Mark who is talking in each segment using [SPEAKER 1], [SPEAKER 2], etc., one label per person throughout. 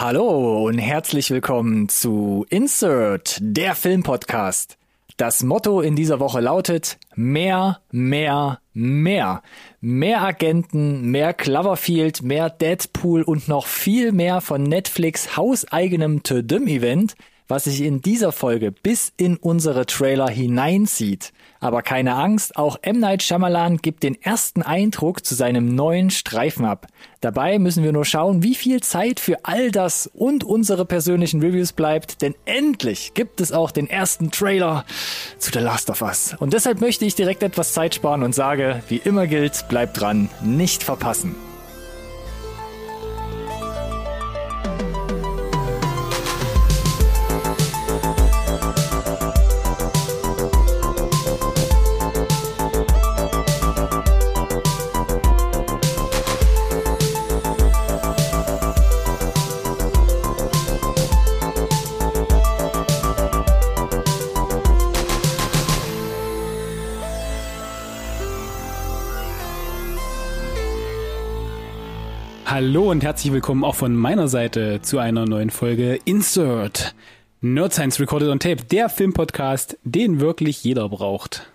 [SPEAKER 1] Hallo und herzlich willkommen zu Insert, der Filmpodcast. Das Motto in dieser Woche lautet mehr, mehr, mehr. Mehr Agenten, mehr Cloverfield, mehr Deadpool und noch viel mehr von Netflix hauseigenem Tödüm-Event, was sich in dieser Folge bis in unsere Trailer hineinzieht. Aber keine Angst, auch M. Night Shyamalan gibt den ersten Eindruck zu seinem neuen Streifen ab. Dabei müssen wir nur schauen, wie viel Zeit für all das und unsere persönlichen Reviews bleibt, denn endlich gibt es auch den ersten Trailer zu The Last of Us. Und deshalb möchte ich direkt etwas Zeit sparen und sage, wie immer gilt, bleibt dran, nicht verpassen.
[SPEAKER 2] Hallo und herzlich willkommen auch von meiner Seite zu einer neuen Folge Insert Nerd Science Recorded on Tape, der Filmpodcast, den wirklich jeder braucht.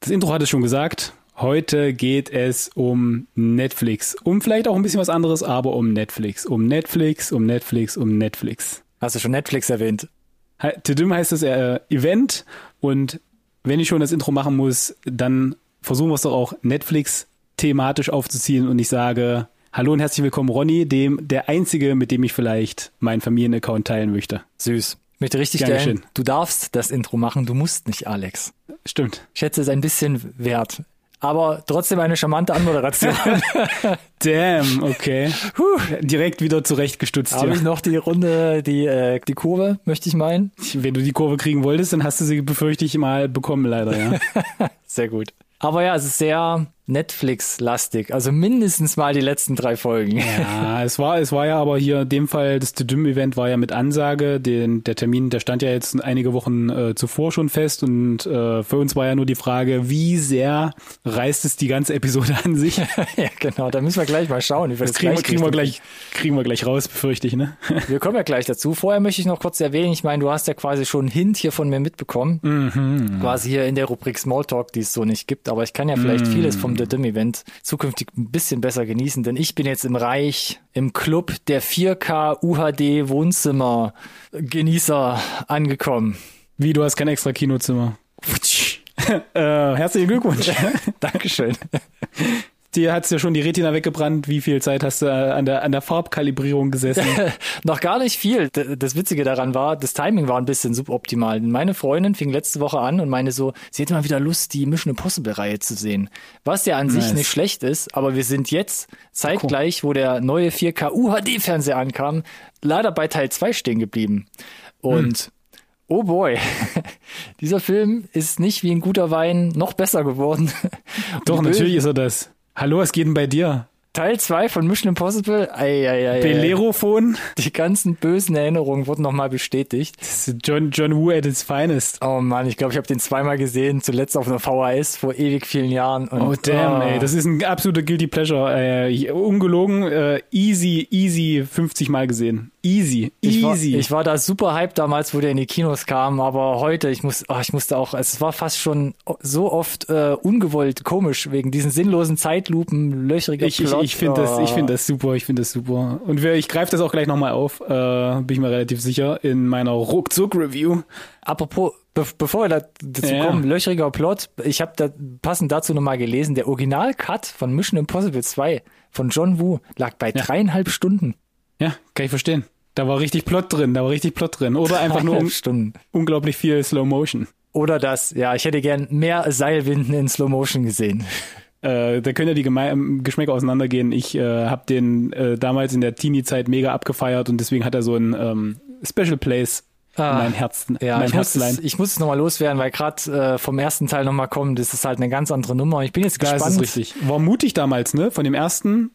[SPEAKER 2] Das Intro hat es schon gesagt. Heute geht es um Netflix. Um vielleicht auch ein bisschen was anderes, aber um Netflix. Um Netflix, um Netflix, um Netflix.
[SPEAKER 1] Hast du schon Netflix erwähnt?
[SPEAKER 2] Tedim heißt das äh, Event und wenn ich schon das Intro machen muss, dann versuchen wir es doch auch Netflix thematisch aufzuziehen und ich sage Hallo und herzlich willkommen, Ronny, dem der einzige, mit dem ich vielleicht meinen Familienaccount teilen möchte.
[SPEAKER 1] Süß. Möchte richtig
[SPEAKER 2] Gern
[SPEAKER 1] stellen,
[SPEAKER 2] geschehen.
[SPEAKER 1] du darfst das Intro machen, du musst nicht, Alex.
[SPEAKER 2] Stimmt.
[SPEAKER 1] Ich schätze es ein bisschen wert. Aber trotzdem eine charmante Anmoderation.
[SPEAKER 2] Damn, okay. Direkt wieder zurechtgestutzt.
[SPEAKER 1] Habe
[SPEAKER 2] Ja.
[SPEAKER 1] ich noch die Runde, die, äh, die Kurve, möchte ich meinen.
[SPEAKER 2] Wenn du die Kurve kriegen wolltest, dann hast du sie, befürchte ich, mal bekommen, leider, ja.
[SPEAKER 1] Sehr gut. Aber ja, es ist sehr Netflix-lastig. Also mindestens mal die letzten drei Folgen.
[SPEAKER 2] Ja, es war, es war ja aber hier in dem Fall, das Tedym-Event war ja mit Ansage. Den, der Termin, der stand ja jetzt einige Wochen äh, zuvor schon fest und äh, für uns war ja nur die Frage, wie sehr reißt es die ganze Episode an sich?
[SPEAKER 1] ja, genau. Da müssen wir gleich mal schauen. Wie wir
[SPEAKER 2] Das kriegen wir, kriegen wir gleich, kriegen wir gleich raus, befürchte ich, ne?
[SPEAKER 1] Wir kommen ja gleich dazu. Vorher möchte ich noch kurz erwähnen, ich meine, du hast ja quasi schon einen Hint hier von mir mitbekommen.
[SPEAKER 2] Mhm.
[SPEAKER 1] Quasi hier in der Rubrik Smalltalk, die es so nicht gibt. Aber ich kann ja vielleicht
[SPEAKER 2] Mhm.
[SPEAKER 1] vieles vom The Dim Event zukünftig ein bisschen besser genießen, denn ich bin jetzt im Reich, im Club der 4K UHD Wohnzimmer Genießer angekommen.
[SPEAKER 2] Wie, du hast kein extra Kinozimmer. äh, herzlichen Glückwunsch.
[SPEAKER 1] Dankeschön.
[SPEAKER 2] Dir hat's ja schon die Retina weggebrannt. Wie viel Zeit hast du äh, an der, an der Farbkalibrierung gesessen?
[SPEAKER 1] Noch gar nicht viel. Das Witzige daran war, das Timing war ein bisschen suboptimal. Meine Freundin fing letzte Woche an und meinte so, sie hätte mal wieder Lust, die Mission Impossible Reihe zu sehen. Was ja an sich
[SPEAKER 2] Nice.
[SPEAKER 1] nicht schlecht ist, aber wir sind jetzt zeitgleich, wo der neue 4K UHD Fernseher ankam, leider bei Teil 2 stehen geblieben. Und Oh boy, dieser Film ist nicht wie ein guter Wein noch besser geworden.
[SPEAKER 2] Doch, natürlich ist er das. Hallo, was geht denn bei dir?
[SPEAKER 1] Teil 2 von Mission Impossible, ei, ei, ei.
[SPEAKER 2] Belerophon?
[SPEAKER 1] die ganzen bösen Erinnerungen wurden nochmal bestätigt.
[SPEAKER 2] Das ist John, John Woo at its finest.
[SPEAKER 1] Oh Mann, ich glaube, ich habe den zweimal gesehen, zuletzt auf einer VHS vor ewig vielen Jahren. Und,
[SPEAKER 2] Oh damn,
[SPEAKER 1] oh.
[SPEAKER 2] ey, das ist ein absoluter Guilty Pleasure. Äh, ungelogen, äh, easy, easy 50 Mal gesehen. Easy,
[SPEAKER 1] ich war,
[SPEAKER 2] easy.
[SPEAKER 1] ich war da super hyped damals, wo der in die Kinos kam, aber heute, ich muss, oh, ich musste auch, es war fast schon so oft äh, ungewollt komisch wegen diesen sinnlosen Zeitlupen, löchriger
[SPEAKER 2] Ich, ich,
[SPEAKER 1] Plot.
[SPEAKER 2] ich finde das, ich
[SPEAKER 1] Oh.
[SPEAKER 2] finde das super, ich finde das super. Und wir, ich greife das auch gleich nochmal auf, äh, bin ich mir relativ sicher, in meiner Ruckzuck-Review.
[SPEAKER 1] Apropos, be bevor wir da, dazu
[SPEAKER 2] Ja.
[SPEAKER 1] kommen, löchriger Plot, ich habe da passend dazu nochmal gelesen, der Original-Cut von Mission Impossible 2 von John Woo lag bei dreieinhalb Stunden.
[SPEAKER 2] Ja, kann ich verstehen. Da war richtig Plot drin, da war richtig Plot drin. Oder einfach nur un
[SPEAKER 1] Stunden.
[SPEAKER 2] unglaublich viel Slow Motion.
[SPEAKER 1] Oder das, ja, ich hätte gern mehr Seilwinden in Slow Motion gesehen.
[SPEAKER 2] Äh, da können ja die Geme ähm, Geschmäcker auseinandergehen. Ich äh, habe den äh, damals in der Teenie-Zeit mega abgefeiert und deswegen hat er so ein ähm, Special Place in
[SPEAKER 1] Ah,
[SPEAKER 2] mein Herzen,
[SPEAKER 1] Ja,
[SPEAKER 2] mein
[SPEAKER 1] ich muss,
[SPEAKER 2] Herzlein.
[SPEAKER 1] es, ich muss es nochmal loswerden, weil gerade äh, vom ersten Teil nochmal kommen, das ist halt eine ganz andere Nummer. Ich bin jetzt
[SPEAKER 2] Da ist
[SPEAKER 1] gespannt.
[SPEAKER 2] es richtig. War mutig damals, ne? Von dem ersten.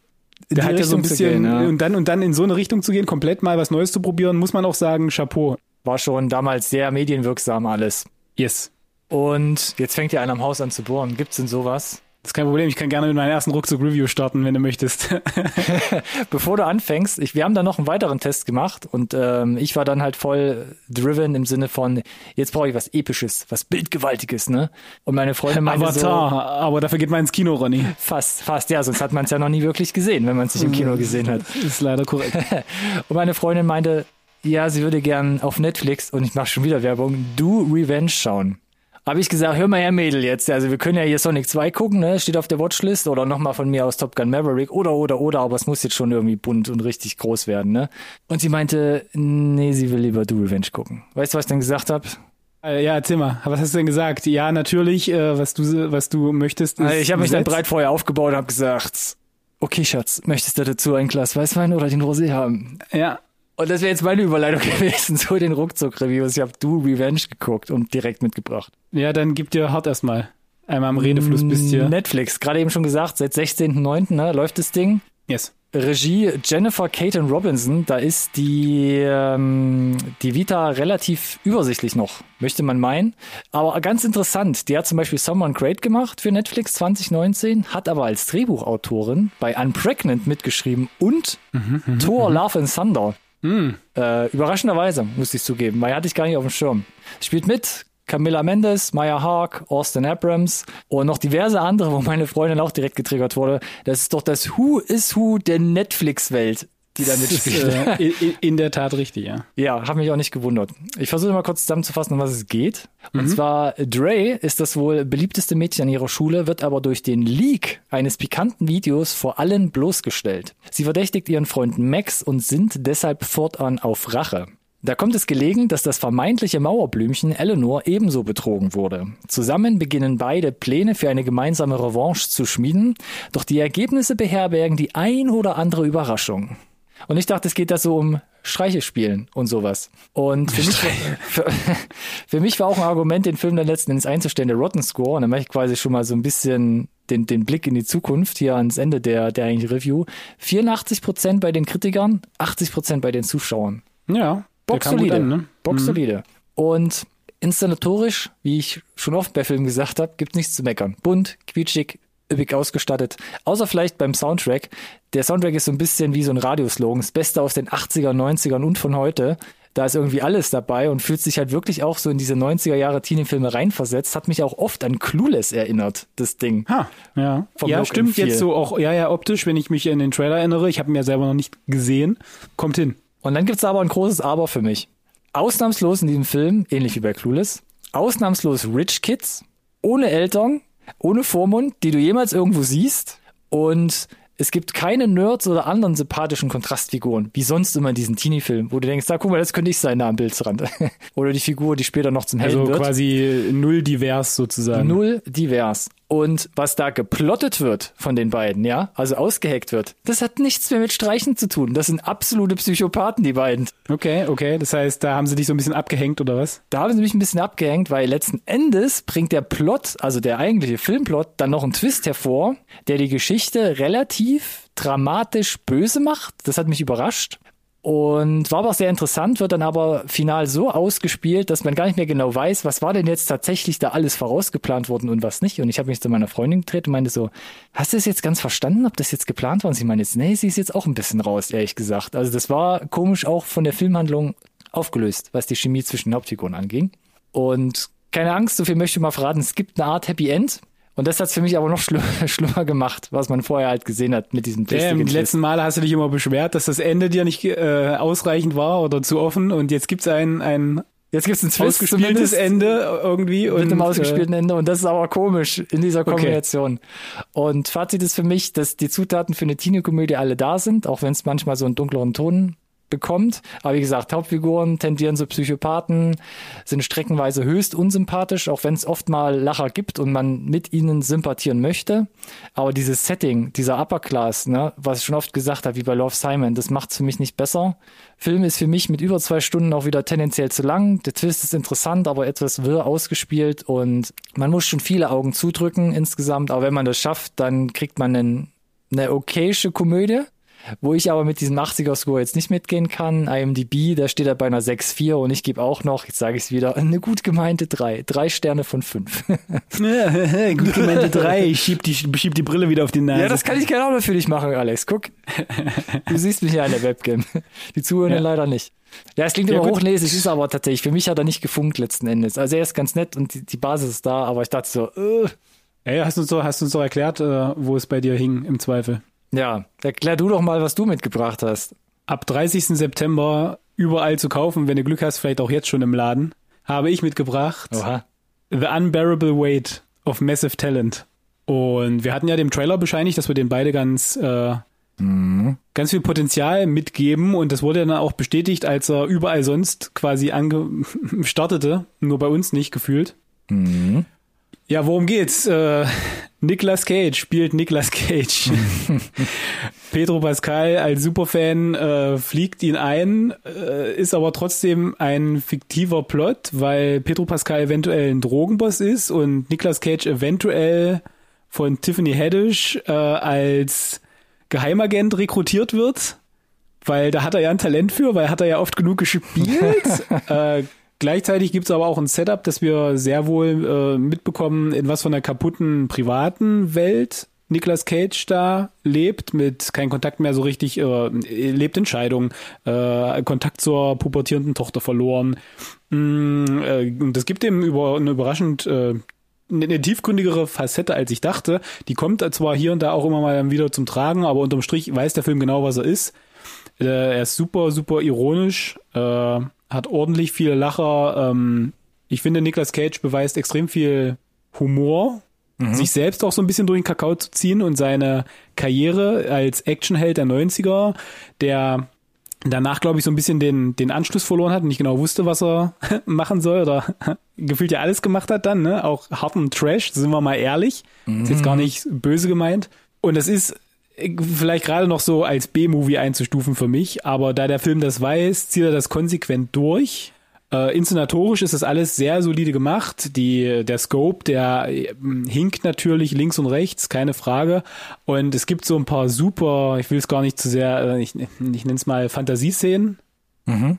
[SPEAKER 2] Der hat ja so ein bisschen
[SPEAKER 1] gehen, ja.
[SPEAKER 2] und dann und dann in so eine Richtung zu gehen, komplett mal was Neues zu probieren, muss man auch sagen, Chapeau.
[SPEAKER 1] War schon damals sehr medienwirksam alles.
[SPEAKER 2] Yes.
[SPEAKER 1] Und jetzt fängt ja einer am Haus an zu bohren. Gibt's denn sowas?
[SPEAKER 2] Ist kein Problem, ich kann gerne mit meinem ersten Ruckzuck-Review starten, wenn du möchtest.
[SPEAKER 1] Bevor du anfängst, ich, wir haben da noch einen weiteren Test gemacht und ähm, ich war dann halt voll driven im Sinne von, jetzt brauche ich was Episches, was Bildgewaltiges, ne? Und meine Freundin meinte
[SPEAKER 2] Avatar,
[SPEAKER 1] so,
[SPEAKER 2] aber dafür geht man ins Kino, Ronny.
[SPEAKER 1] Fast, fast, ja, sonst hat man es ja noch nie wirklich gesehen, wenn man es nicht im Kino gesehen hat.
[SPEAKER 2] Das ist leider korrekt.
[SPEAKER 1] und meine Freundin meinte, ja, sie würde gern auf Netflix, und ich mache schon wieder Werbung, Do Revenge schauen. Habe ich gesagt, hör mal her, Mädel, jetzt. Also wir können ja hier Sonic 2 gucken, ne? Steht auf der Watchlist oder nochmal von mir aus Top Gun Maverick oder oder oder, aber es muss jetzt schon irgendwie bunt und richtig groß werden, ne? Und sie meinte, nee, sie will lieber Do Revenge gucken. Weißt du, was ich dann gesagt habe?
[SPEAKER 2] Äh, Ja, erzähl mal, was hast du denn gesagt? Ja, natürlich, äh, was du was du möchtest. Ist
[SPEAKER 1] Also ich habe mich dann breit vorher aufgebaut und habe gesagt, okay, Schatz, möchtest du dazu ein Glas Weißwein oder den Rosé haben?
[SPEAKER 2] Ja,
[SPEAKER 1] Und das wäre jetzt meine Überleitung gewesen zu den Ruckzuck-Reviews. Ich habe Do Revenge geguckt und direkt mitgebracht.
[SPEAKER 2] ja, dann gib dir hart erstmal. Einmal am Redefluss bist du.
[SPEAKER 1] Netflix, gerade eben schon gesagt, seit 16.09. Ne, läuft das Ding.
[SPEAKER 2] Yes.
[SPEAKER 1] Regie Jennifer Caton Robinson, da ist die, ähm, die Vita relativ übersichtlich noch, möchte man meinen. Aber ganz interessant, die hat zum Beispiel Someone Great gemacht für Netflix 2019, hat aber als Drehbuchautorin bei Unpregnant mitgeschrieben und Thor Love and Thunder. Äh, überraschenderweise, muss ich zugeben, weil hatte ich gar nicht auf dem Schirm. Spielt mit Camilla Mendes, Maya Haag, Austin Abrams und noch diverse andere, wo meine Freundin auch direkt getriggert wurde. Das ist doch das Who is Who der Netflix-Welt, die da mitspielt.
[SPEAKER 2] äh, in, in der Tat richtig, ja.
[SPEAKER 1] Ja, hat mich auch nicht gewundert. Ich versuche mal kurz zusammenzufassen, um was es geht. Und
[SPEAKER 2] Mhm.
[SPEAKER 1] zwar, Dre ist das wohl beliebteste Mädchen an ihrer Schule, wird aber durch den Leak eines pikanten Videos vor allen bloßgestellt. Sie verdächtigt ihren Freund Max und sind deshalb fortan auf Rache. Da kommt es gelegen, dass das vermeintliche Mauerblümchen Eleanor ebenso betrogen wurde. Zusammen beginnen beide Pläne für eine gemeinsame Revanche zu schmieden, doch die Ergebnisse beherbergen die ein oder andere Überraschung. Und ich dachte, es geht da so um Streiche spielen und sowas. Und für mich, war, für, für mich war auch ein Argument, den Film dann letzten Endes einzustellen, der Rotten Score. Und dann mache ich quasi schon mal so ein bisschen den, den Blick in die Zukunft hier ans Ende der, der eigentlichen Review. 84 Prozent bei den Kritikern, 80 Prozent bei den Zuschauern.
[SPEAKER 2] Ja,
[SPEAKER 1] Box solide.
[SPEAKER 2] an, ne?
[SPEAKER 1] Box solide. Und inszenatorisch, wie ich schon oft bei Filmen gesagt habe, gibt nichts zu meckern. Bunt, quietschig, üppig ausgestattet. Außer vielleicht beim Soundtrack. Der Soundtrack ist so ein bisschen wie so ein Radioslogan. Das Beste aus den 80er, 90ern und von heute. Da ist irgendwie alles dabei und fühlt sich halt wirklich auch so in diese 90er Jahre Teenie-Filme reinversetzt. Hat mich auch oft an Clueless erinnert, das Ding.
[SPEAKER 2] Ha, ja.
[SPEAKER 1] Vom
[SPEAKER 2] ja,
[SPEAKER 1] Look
[SPEAKER 2] stimmt jetzt so auch, ja, ja, optisch, wenn ich mich an den Trailer erinnere. Ich habe ihn ja selber noch nicht gesehen. Kommt hin.
[SPEAKER 1] Und dann gibt's aber ein großes Aber für mich. Ausnahmslos in diesem Film, ähnlich wie bei Clueless, ausnahmslos Rich Kids, ohne Eltern, ohne Vormund, die du jemals irgendwo siehst. Und es gibt keine Nerds oder anderen sympathischen Kontrastfiguren, wie sonst immer in diesen Teenie-Filmen, wo du denkst, da guck mal, das könnte ich sein da am Bildrand. oder die Figur, die später noch zum Helden
[SPEAKER 2] Also
[SPEAKER 1] wird.
[SPEAKER 2] quasi null divers sozusagen.
[SPEAKER 1] Null divers. Und was da geplottet wird von den beiden, ja, also ausgeheckt wird, das hat nichts mehr mit Streichen zu tun. Das sind absolute Psychopathen, die beiden.
[SPEAKER 2] Okay, okay. Das heißt, da haben sie dich so ein bisschen abgehängt oder was?
[SPEAKER 1] Da haben sie mich ein bisschen abgehängt, weil letzten Endes bringt der Plot, also der eigentliche Filmplot, dann noch einen Twist hervor, der die Geschichte relativ dramatisch böse macht. Das hat mich überrascht. Und war aber sehr interessant, wird dann aber final so ausgespielt, dass man gar nicht mehr genau weiß, was war denn jetzt tatsächlich da alles vorausgeplant worden und was nicht. Und ich habe mich zu meiner Freundin gedreht und meinte so, hast du es jetzt ganz verstanden, ob das jetzt geplant war? Und sie meinte jetzt, nee, sie ist jetzt auch ein bisschen raus, ehrlich gesagt. Also das war komisch auch von der Filmhandlung aufgelöst, was die Chemie zwischen den Hauptfiguren anging. Und keine Angst, so viel möchte ich mal verraten, es gibt eine Art Happy End. Und das hat's für mich aber noch schlimm, schlimmer gemacht, was man vorher halt gesehen hat mit diesem
[SPEAKER 2] Damn,
[SPEAKER 1] lustigen
[SPEAKER 2] die letzten Male hast du dich immer beschwert, dass das Ende dir nicht äh, ausreichend war oder zu offen und jetzt gibt's ein, ein
[SPEAKER 1] Jetzt gibt's ein Twist
[SPEAKER 2] ausgespieltes Ende irgendwie. Und,
[SPEAKER 1] mit einem ausgespielten Ende und das ist aber komisch in dieser
[SPEAKER 2] Okay.
[SPEAKER 1] Kombination. Und Fazit ist für mich, dass die Zutaten für eine Teenie-Komödie alle da sind, auch wenn es manchmal so einen dunkleren Ton bekommt. Aber wie gesagt, Hauptfiguren tendieren so Psychopathen, sind streckenweise höchst unsympathisch, auch wenn es oft mal Lacher gibt und man mit ihnen sympathieren möchte. Aber dieses Setting, dieser Upper Class, ne, was ich schon oft gesagt habe, wie bei Love Simon, das macht's für mich nicht besser. Film ist für mich mit über zwei Stunden auch wieder tendenziell zu lang. Der Twist ist interessant, aber etwas wirr ausgespielt und man muss schon viele Augen zudrücken insgesamt. Aber wenn man das schafft, dann kriegt man einen, eine okayische Komödie. Wo ich aber mit diesem 80er-Score jetzt nicht mitgehen kann. IMDb, da steht er bei einer 6,4 und ich gebe auch noch, jetzt sage ich es wieder, eine gut gemeinte 3. Drei Sterne von 5.
[SPEAKER 2] gut gemeinte 3. Ich schieb die, schieb die Brille wieder auf die Nase.
[SPEAKER 1] Ja, das kann ich gerne auch für dich machen, Alex. Guck. Du siehst mich ja in der Webcam. Die Zuhörer ja. leider nicht. Ja, es klingt ja, immer hochnäsig, ist aber tatsächlich, für mich hat er nicht gefunkt letzten Endes. Also er ist ganz nett und die, die Basis ist da, aber ich dachte so, äh.
[SPEAKER 2] Ey, hast du uns doch, hast du uns doch erklärt, äh, wo es bei dir hing, im Zweifel.
[SPEAKER 1] Ja, erklär du doch mal, was du mitgebracht hast.
[SPEAKER 2] Ab 30. September überall zu kaufen, wenn du Glück hast, vielleicht auch jetzt schon im Laden, habe ich mitgebracht
[SPEAKER 1] Oha.
[SPEAKER 2] The Unbearable Weight of Massive Talent. Und wir hatten ja dem Trailer bescheinigt, dass wir den beide ganz äh, mhm. ganz viel Potenzial mitgeben und das wurde dann auch bestätigt, als er überall sonst quasi ange startete, nur bei uns nicht gefühlt.
[SPEAKER 1] Mhm.
[SPEAKER 2] Ja, worum geht's? Äh, Nicolas Cage spielt Nicolas Cage. Pedro Pascal als Superfan äh, fliegt ihn ein, äh, ist aber trotzdem ein fiktiver Plot, weil Pedro Pascal eventuell ein Drogenboss ist und Nicolas Cage eventuell von Tiffany Haddish äh, als Geheimagent rekrutiert wird, weil da hat er ja ein Talent für, weil hat er ja oft genug gespielt. äh, Gleichzeitig gibt es aber auch ein Setup, dass wir sehr wohl äh, mitbekommen, in was von einer kaputten privaten Welt Nicolas Cage da lebt, mit kein Kontakt mehr so richtig, äh, lebt in Scheidung, äh, Kontakt zur pubertierenden Tochter verloren. Mm, äh, und das gibt ihm über eine überraschend äh, eine tiefgründigere Facette, als ich dachte. Die kommt zwar hier und da auch immer mal wieder zum Tragen, aber unterm Strich weiß der Film genau, was er ist. Äh, er ist super, super ironisch. Äh, hat ordentlich viele Lacher. Ähm, ich finde, Nicolas Cage beweist extrem viel Humor, mhm. sich selbst auch so ein bisschen durch den Kakao zu ziehen und seine Karriere als Actionheld der 90er, der danach, glaube ich, so ein bisschen den, den Anschluss verloren hat und nicht genau wusste, was er machen soll oder gefühlt ja alles gemacht hat dann, ne? Auch harten Trash, sind wir mal ehrlich. Mhm. Ist jetzt gar nicht böse gemeint. Und es ist vielleicht gerade noch so als B-Movie einzustufen für mich, aber da der Film das weiß, zieht er das konsequent durch. Äh, inszenatorisch ist das alles sehr solide gemacht. Die, der Scope, der äh, hinkt natürlich links und rechts, keine Frage. Und es gibt so ein paar super, ich will es gar nicht zu sehr, äh, ich, ich nenne es mal Fantasieszenen,
[SPEAKER 1] mhm.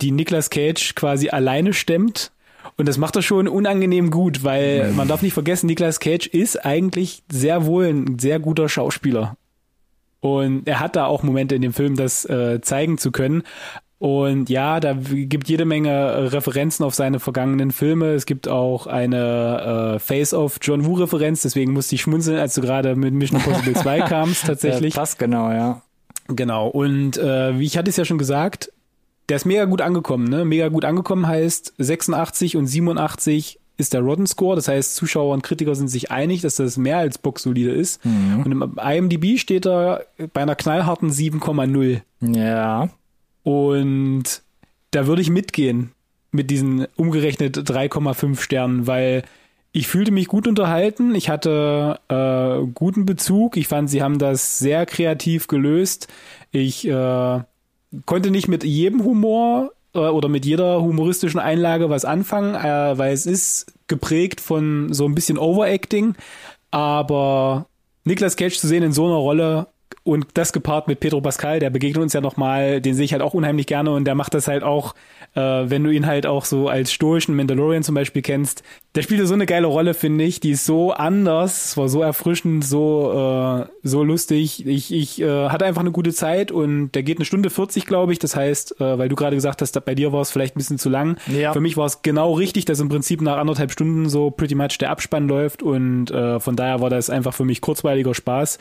[SPEAKER 2] die Nicolas Cage quasi alleine stemmt. Und das macht er schon unangenehm gut, weil mhm. man darf nicht vergessen, Nicolas Cage ist eigentlich sehr wohl ein sehr guter Schauspieler. Und er hat da auch Momente in dem Film, das äh, zeigen zu können. Und ja, da gibt jede Menge äh, Referenzen auf seine vergangenen Filme. Es gibt auch eine äh, Face-of John Woo-Referenz, deswegen musste ich schmunzeln, als du gerade mit Mission Impossible 2 kamst, tatsächlich.
[SPEAKER 1] Ja, passt genau, ja.
[SPEAKER 2] Genau. Und äh, wie ich hatte es ja schon gesagt, der ist mega gut angekommen, ne? Mega gut angekommen heißt 86 und 87 ist der Rotten Score. Das heißt, Zuschauer und Kritiker sind sich einig, dass das mehr als boxsolide ist.
[SPEAKER 1] Mhm.
[SPEAKER 2] Und im IMDb steht er bei einer knallharten 7,0.
[SPEAKER 1] Ja.
[SPEAKER 2] Und da würde ich mitgehen mit diesen umgerechnet 3,5 Sternen, weil ich fühlte mich gut unterhalten. Ich hatte äh, guten Bezug. Ich fand, sie haben das sehr kreativ gelöst. Ich äh, konnte nicht mit jedem Humor äh, oder mit jeder humoristischen Einlage was anfangen, äh, weil es ist geprägt von so ein bisschen Overacting. Aber Niklas Cage zu sehen in so einer Rolle und das gepaart mit Pedro Pascal, der begegnet uns ja nochmal, den sehe ich halt auch unheimlich gerne und der macht das halt auch äh, wenn du ihn halt auch so als stoischen Mandalorian zum Beispiel kennst. Der spielte so eine geile Rolle, finde ich. Die ist so anders, war so erfrischend, so, äh, so lustig. Ich, ich äh, hatte einfach eine gute Zeit und der geht eine Stunde 40, glaube ich. Das heißt, äh, weil du gerade gesagt hast, bei dir war es vielleicht ein bisschen zu lang.
[SPEAKER 1] Ja.
[SPEAKER 2] Für mich war es genau richtig, dass im Prinzip nach anderthalb Stunden so pretty much der Abspann läuft und äh, von daher war das einfach für mich kurzweiliger Spaß.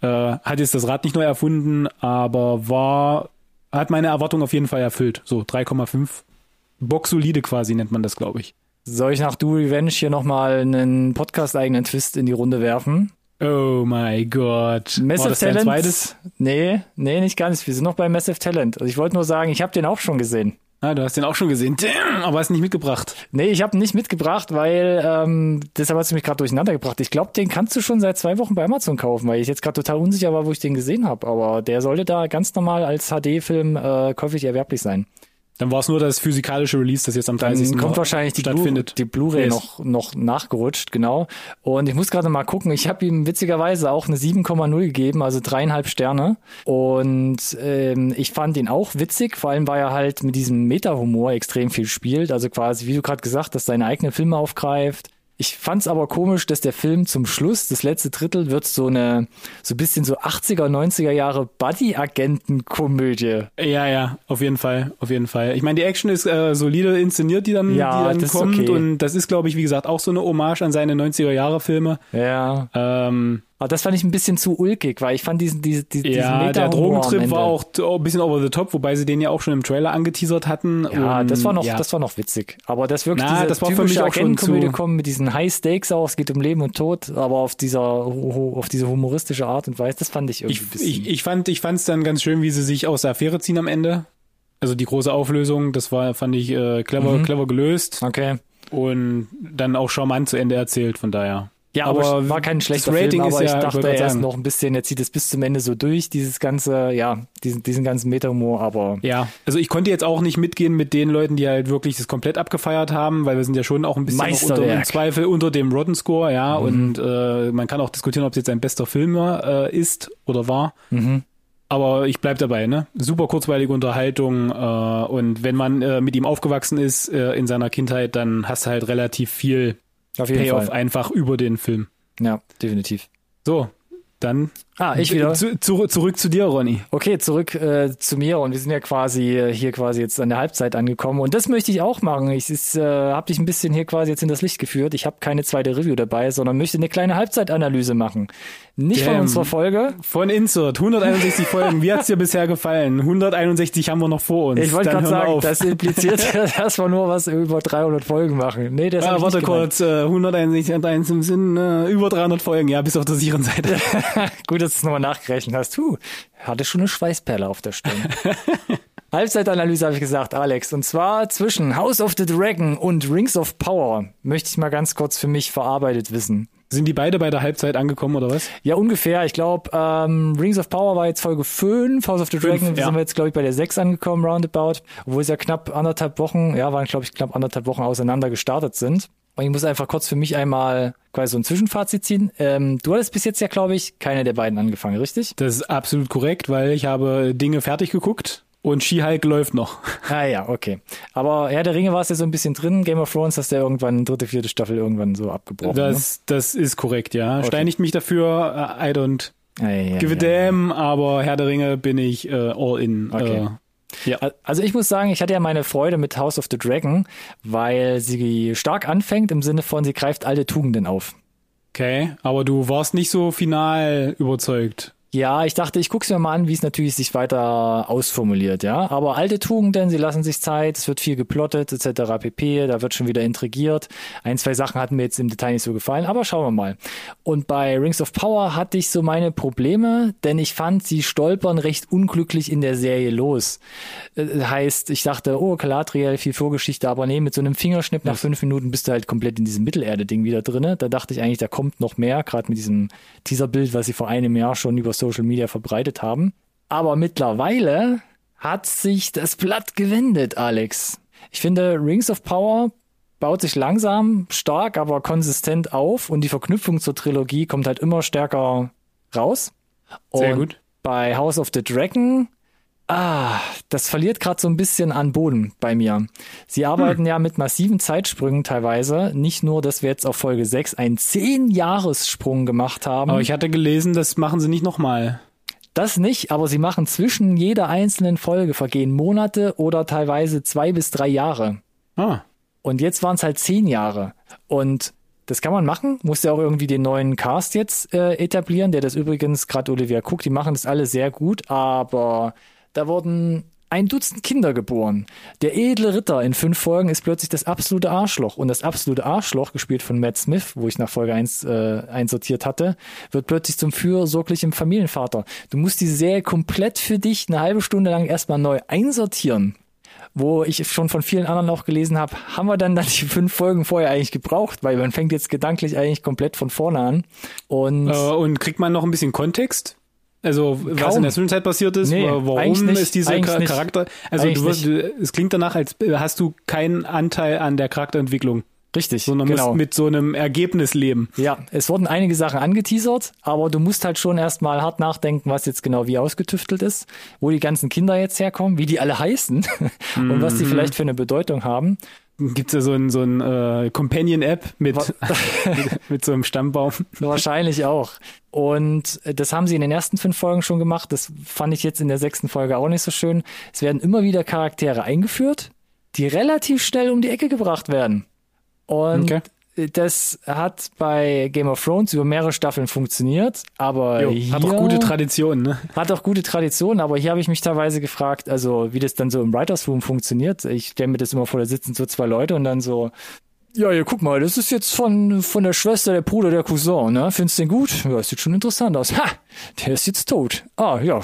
[SPEAKER 2] Äh, hat jetzt das Rad nicht neu erfunden, aber war hat meine Erwartung auf jeden Fall erfüllt. So 3,5. Box-solide quasi nennt man das, glaube ich.
[SPEAKER 1] Soll ich nach Do Revenge hier nochmal einen Podcast-eigenen Twist in die Runde werfen?
[SPEAKER 2] Oh my God.
[SPEAKER 1] Massive Talent? Zweites? Nee, nee, nicht ganz. Wir sind noch bei Massive Talent. Also ich wollte nur sagen, ich habe den auch schon gesehen.
[SPEAKER 2] Ah, du hast den auch schon gesehen. Damn, aber hast nicht mitgebracht.
[SPEAKER 1] Nee, ich habe ihn nicht mitgebracht, weil ähm, deshalb hast du mich gerade durcheinander gebracht. Ich glaube, den kannst du schon seit zwei Wochen bei Amazon kaufen, weil ich jetzt gerade total unsicher war, wo ich den gesehen habe. Aber der sollte da ganz normal als HD-Film äh, käuflich erwerblich sein.
[SPEAKER 2] Dann war es nur das physikalische Release, das jetzt am 30.
[SPEAKER 1] Dann kommt wahrscheinlich die, Blu
[SPEAKER 2] stattfindet.
[SPEAKER 1] die Blu-ray
[SPEAKER 2] Yes.
[SPEAKER 1] noch, noch nachgerutscht, genau. Und ich muss gerade mal gucken, ich habe ihm witzigerweise auch eine 7,0 gegeben, also dreieinhalb Sterne. Und ähm, ich fand ihn auch witzig, vor allem weil er halt mit diesem Meta-Humor extrem viel spielt. Also quasi, wie du gerade gesagt hast, seine eigenen Filme aufgreift. Ich fand's aber komisch, dass der Film zum Schluss, das letzte Drittel, wird so eine, so ein bisschen so 80er, 90er Jahre Buddy-Agenten-Komödie.
[SPEAKER 2] Ja, ja, auf jeden Fall, auf jeden Fall. Ich meine, die Action ist äh, solide inszeniert, die dann,
[SPEAKER 1] Ja,
[SPEAKER 2] die dann kommt.
[SPEAKER 1] okay.
[SPEAKER 2] Und das ist, glaube ich, wie gesagt, auch so eine Hommage an seine 90er-Jahre-Filme.
[SPEAKER 1] Ja.
[SPEAKER 2] Ähm,
[SPEAKER 1] Aber das fand ich ein bisschen zu ulkig, weil ich fand diesen, diesen, diesen
[SPEAKER 2] ja, der
[SPEAKER 1] Meta-Humor am
[SPEAKER 2] Drogentrip war auch auch ein bisschen over the top, wobei sie den ja auch schon im Trailer angeteasert hatten.
[SPEAKER 1] Ja,
[SPEAKER 2] Und,
[SPEAKER 1] das war noch,
[SPEAKER 2] ja.
[SPEAKER 1] das war noch witzig. Aber das wirklich
[SPEAKER 2] Na,
[SPEAKER 1] diese
[SPEAKER 2] das war für mich auch
[SPEAKER 1] Agentenkomödie kommen mit diesen High Stakes auch, es geht um Leben und Tod, aber auf dieser, auf diese humoristische Art und Weise, das fand ich irgendwie
[SPEAKER 2] ich,
[SPEAKER 1] ein bisschen.
[SPEAKER 2] ich, ich fand ich fand's dann ganz schön, wie sie sich aus der Affäre ziehen am Ende. Also die große Auflösung, das war, fand ich äh, clever,
[SPEAKER 1] Mhm.
[SPEAKER 2] clever gelöst
[SPEAKER 1] okay.
[SPEAKER 2] und dann auch charmant zu Ende erzählt, von daher.
[SPEAKER 1] Ja, aber,
[SPEAKER 2] Aber
[SPEAKER 1] war kein schlechter
[SPEAKER 2] das Rating
[SPEAKER 1] Film, aber
[SPEAKER 2] ist ja-
[SPEAKER 1] ich
[SPEAKER 2] ich
[SPEAKER 1] dachte erst
[SPEAKER 2] sagen.
[SPEAKER 1] noch ein bisschen, er zieht es bis zum Ende so durch, dieses ganze, ja, diesen, diesen ganzen Meta-Humor, aber
[SPEAKER 2] Ja, also ich konnte jetzt auch nicht mitgehen mit den Leuten, die halt wirklich das komplett abgefeiert haben, weil wir sind ja schon auch ein bisschen unter, im Zweifel unter dem Rotten Score, ja,
[SPEAKER 1] Mhm.
[SPEAKER 2] und äh, man kann auch diskutieren, ob es jetzt ein bester Film äh, ist oder war.
[SPEAKER 1] Mhm.
[SPEAKER 2] Aber ich bleib dabei, ne? Super kurzweilige Unterhaltung äh, und wenn man äh, mit ihm aufgewachsen ist äh, in seiner Kindheit, dann hast du halt relativ viel
[SPEAKER 1] auf jeden
[SPEAKER 2] Payoff
[SPEAKER 1] Fall.
[SPEAKER 2] einfach über den Film.
[SPEAKER 1] Ja, definitiv.
[SPEAKER 2] So, dann
[SPEAKER 1] Ah, ich wieder.
[SPEAKER 2] Zu, zu, zurück zu dir, Ronny.
[SPEAKER 1] Okay, zurück äh, zu mir und wir sind ja quasi äh, hier quasi jetzt an der Halbzeit angekommen und das möchte ich auch machen. Ich äh, habe dich ein bisschen hier quasi jetzt in das Licht geführt. Ich habe keine zweite Review dabei, sondern möchte eine kleine Halbzeitanalyse machen. Nicht von
[SPEAKER 2] Damn.
[SPEAKER 1] unserer Folge.
[SPEAKER 2] Von Insert, 161 Folgen. Wie hat's dir bisher gefallen? 161 haben wir noch vor uns.
[SPEAKER 1] Ich wollte gerade sagen,
[SPEAKER 2] auf.
[SPEAKER 1] das impliziert, dass wir nur was über 300 Folgen machen. Nee, das
[SPEAKER 2] Ah, warte kurz, äh, 161 hat eins im Sinn, äh, über 300 Folgen, ja, bis auf der sicheren Seite.
[SPEAKER 1] Gut, es nochmal nachgerechnet hast. Huh, hatte schon eine Schweißperle auf der Stirn. Halbzeitanalyse habe ich gesagt, Alex. Und zwar zwischen House of the Dragon und Rings of Power möchte ich mal ganz kurz für mich verarbeitet wissen.
[SPEAKER 2] Sind die beide bei der Halbzeit angekommen, oder was?
[SPEAKER 1] Ja, ungefähr. Ich glaube, ähm, Rings of Power war jetzt Folge 5, House of the Dragon
[SPEAKER 2] Fünf, ja.
[SPEAKER 1] sind wir jetzt, glaube ich, bei der 6 angekommen, roundabout. Obwohl es ja knapp anderthalb Wochen, ja, waren, glaube ich, knapp anderthalb Wochen auseinander gestartet sind. Und ich muss einfach kurz für mich einmal quasi so ein Zwischenfazit ziehen. Ähm, du hattest bis jetzt ja, glaube ich, keine der beiden angefangen, richtig?
[SPEAKER 2] Das ist absolut korrekt, weil ich habe Dinge fertig geguckt und She-Hulk läuft noch.
[SPEAKER 1] Ah ja, okay. Aber Herr der Ringe war es ja so ein bisschen drin. Game of Thrones hast du ja irgendwann dritte, vierte Staffel irgendwann so abgebrochen.
[SPEAKER 2] Das, das ist korrekt, ja. Steinigt mich dafür, äh, I don't
[SPEAKER 1] ne? ja, ja, ja,
[SPEAKER 2] give a
[SPEAKER 1] ja.
[SPEAKER 2] damn, aber Herr der Ringe bin ich äh, all in.
[SPEAKER 1] Okay.
[SPEAKER 2] Äh, ja.
[SPEAKER 1] Also ich muss sagen, ich hatte ja meine Freude mit House of the Dragon, weil sie stark anfängt im Sinne von, sie greift alte Tugenden auf.
[SPEAKER 2] Okay, aber du warst nicht so final überzeugt.
[SPEAKER 1] Ja, ich dachte, ich guck's mir mal an, wie es natürlich sich weiter ausformuliert, ja. Aber alte Tugenden, sie lassen sich Zeit, es wird viel geplottet, etc. pp. Da wird schon wieder intrigiert. Ein, zwei Sachen hatten mir jetzt im Detail nicht so gefallen, aber schauen wir mal. Und bei Rings of Power hatte ich so meine Probleme, denn ich fand, sie stolpern recht unglücklich in der Serie los. Äh, heißt, ich dachte, oh, Galadriel, viel Vorgeschichte, aber nee, mit so einem Fingerschnipp nach fünf Minuten bist du halt komplett in diesem Mittelerde-Ding wieder drinne. Da dachte ich eigentlich, da kommt noch mehr, gerade mit diesem Teaserbild, was sie vor einem Jahr schon über Social Media verbreitet haben. Aber mittlerweile hat sich das Blatt gewendet, Alex. Ich finde, Rings of Power baut sich langsam, stark, aber konsistent auf und die Verknüpfung zur Trilogie kommt halt immer stärker raus.
[SPEAKER 2] Sehr
[SPEAKER 1] und
[SPEAKER 2] gut.
[SPEAKER 1] Bei House of the Dragon, ah, das verliert gerade so ein bisschen an Boden bei mir. Sie arbeiten
[SPEAKER 2] Hm.
[SPEAKER 1] ja mit massiven Zeitsprüngen teilweise. Nicht nur, dass wir jetzt auf Folge 6 einen 10-Jahres-Sprung gemacht haben.
[SPEAKER 2] Aber ich hatte gelesen, das machen sie nicht nochmal.
[SPEAKER 1] Das nicht, aber sie machen zwischen jeder einzelnen Folge vergehen Monate oder teilweise zwei bis drei Jahre.
[SPEAKER 2] Ah,
[SPEAKER 1] Und jetzt waren es halt zehn Jahre. Und das kann man machen. Muss ja auch irgendwie den neuen Cast jetzt äh, etablieren, der das übrigens gerade Olivia guckt. Die machen das alle sehr gut, aber da wurden ein Dutzend Kinder geboren. Der edle Ritter in fünf Folgen ist plötzlich das absolute Arschloch. Und das absolute Arschloch, gespielt von Matt Smith, wo ich nach Folge 1 äh, einsortiert hatte, wird plötzlich zum fürsorglichen Familienvater. Du musst die Serie komplett für dich eine halbe Stunde lang erstmal neu einsortieren wo ich schon von vielen anderen auch gelesen habe, haben wir dann, dann die fünf Folgen vorher eigentlich gebraucht, weil man fängt jetzt gedanklich eigentlich komplett von vorne an. Und
[SPEAKER 2] äh, und kriegt man noch ein bisschen Kontext? Also was
[SPEAKER 1] Kaum.
[SPEAKER 2] in der Zwischenzeit passiert ist,
[SPEAKER 1] Nee,
[SPEAKER 2] warum ist dieser
[SPEAKER 1] eigentlich
[SPEAKER 2] Cha-
[SPEAKER 1] nicht.
[SPEAKER 2] Charakter, also du, wirst- es klingt danach, als hast du keinen Anteil an der Charakterentwicklung,
[SPEAKER 1] Richtig,
[SPEAKER 2] sondern
[SPEAKER 1] genau.
[SPEAKER 2] musst mit so einem Ergebnis leben.
[SPEAKER 1] Ja, es wurden einige Sachen angeteasert, aber du musst halt schon erstmal hart nachdenken, was jetzt genau wie ausgetüftelt ist, wo die ganzen Kinder jetzt herkommen, wie die alle heißen und was die
[SPEAKER 2] Mhm.
[SPEAKER 1] vielleicht für eine Bedeutung haben.
[SPEAKER 2] Gibt's ja so ein, so ein äh, Companion-App mit, mit so einem Stammbaum.
[SPEAKER 1] Wahrscheinlich auch. Und äh, das haben sie in den ersten fünf Folgen schon gemacht. Das fand ich jetzt in der sechsten Folge auch nicht so schön. Es werden immer wieder Charaktere eingeführt, die relativ schnell um die Ecke gebracht werden. Und
[SPEAKER 2] Okay.
[SPEAKER 1] Das hat bei Game of Thrones über mehrere Staffeln funktioniert, aber
[SPEAKER 2] Jo,
[SPEAKER 1] hier
[SPEAKER 2] hat doch gute Tradition, ne?
[SPEAKER 1] hat auch gute Tradition, aber hier habe ich mich teilweise gefragt, also wie das dann so im Writers Room funktioniert. Ich stelle mir das immer vor, da sitzen so zwei Leute und dann so, ja, ja, guck mal, das ist jetzt von, von der Schwester, der Bruder, der Cousin, ne? Findest du den gut? Ja, das sieht schon interessant aus. Ha, der ist jetzt tot. Ah, ja,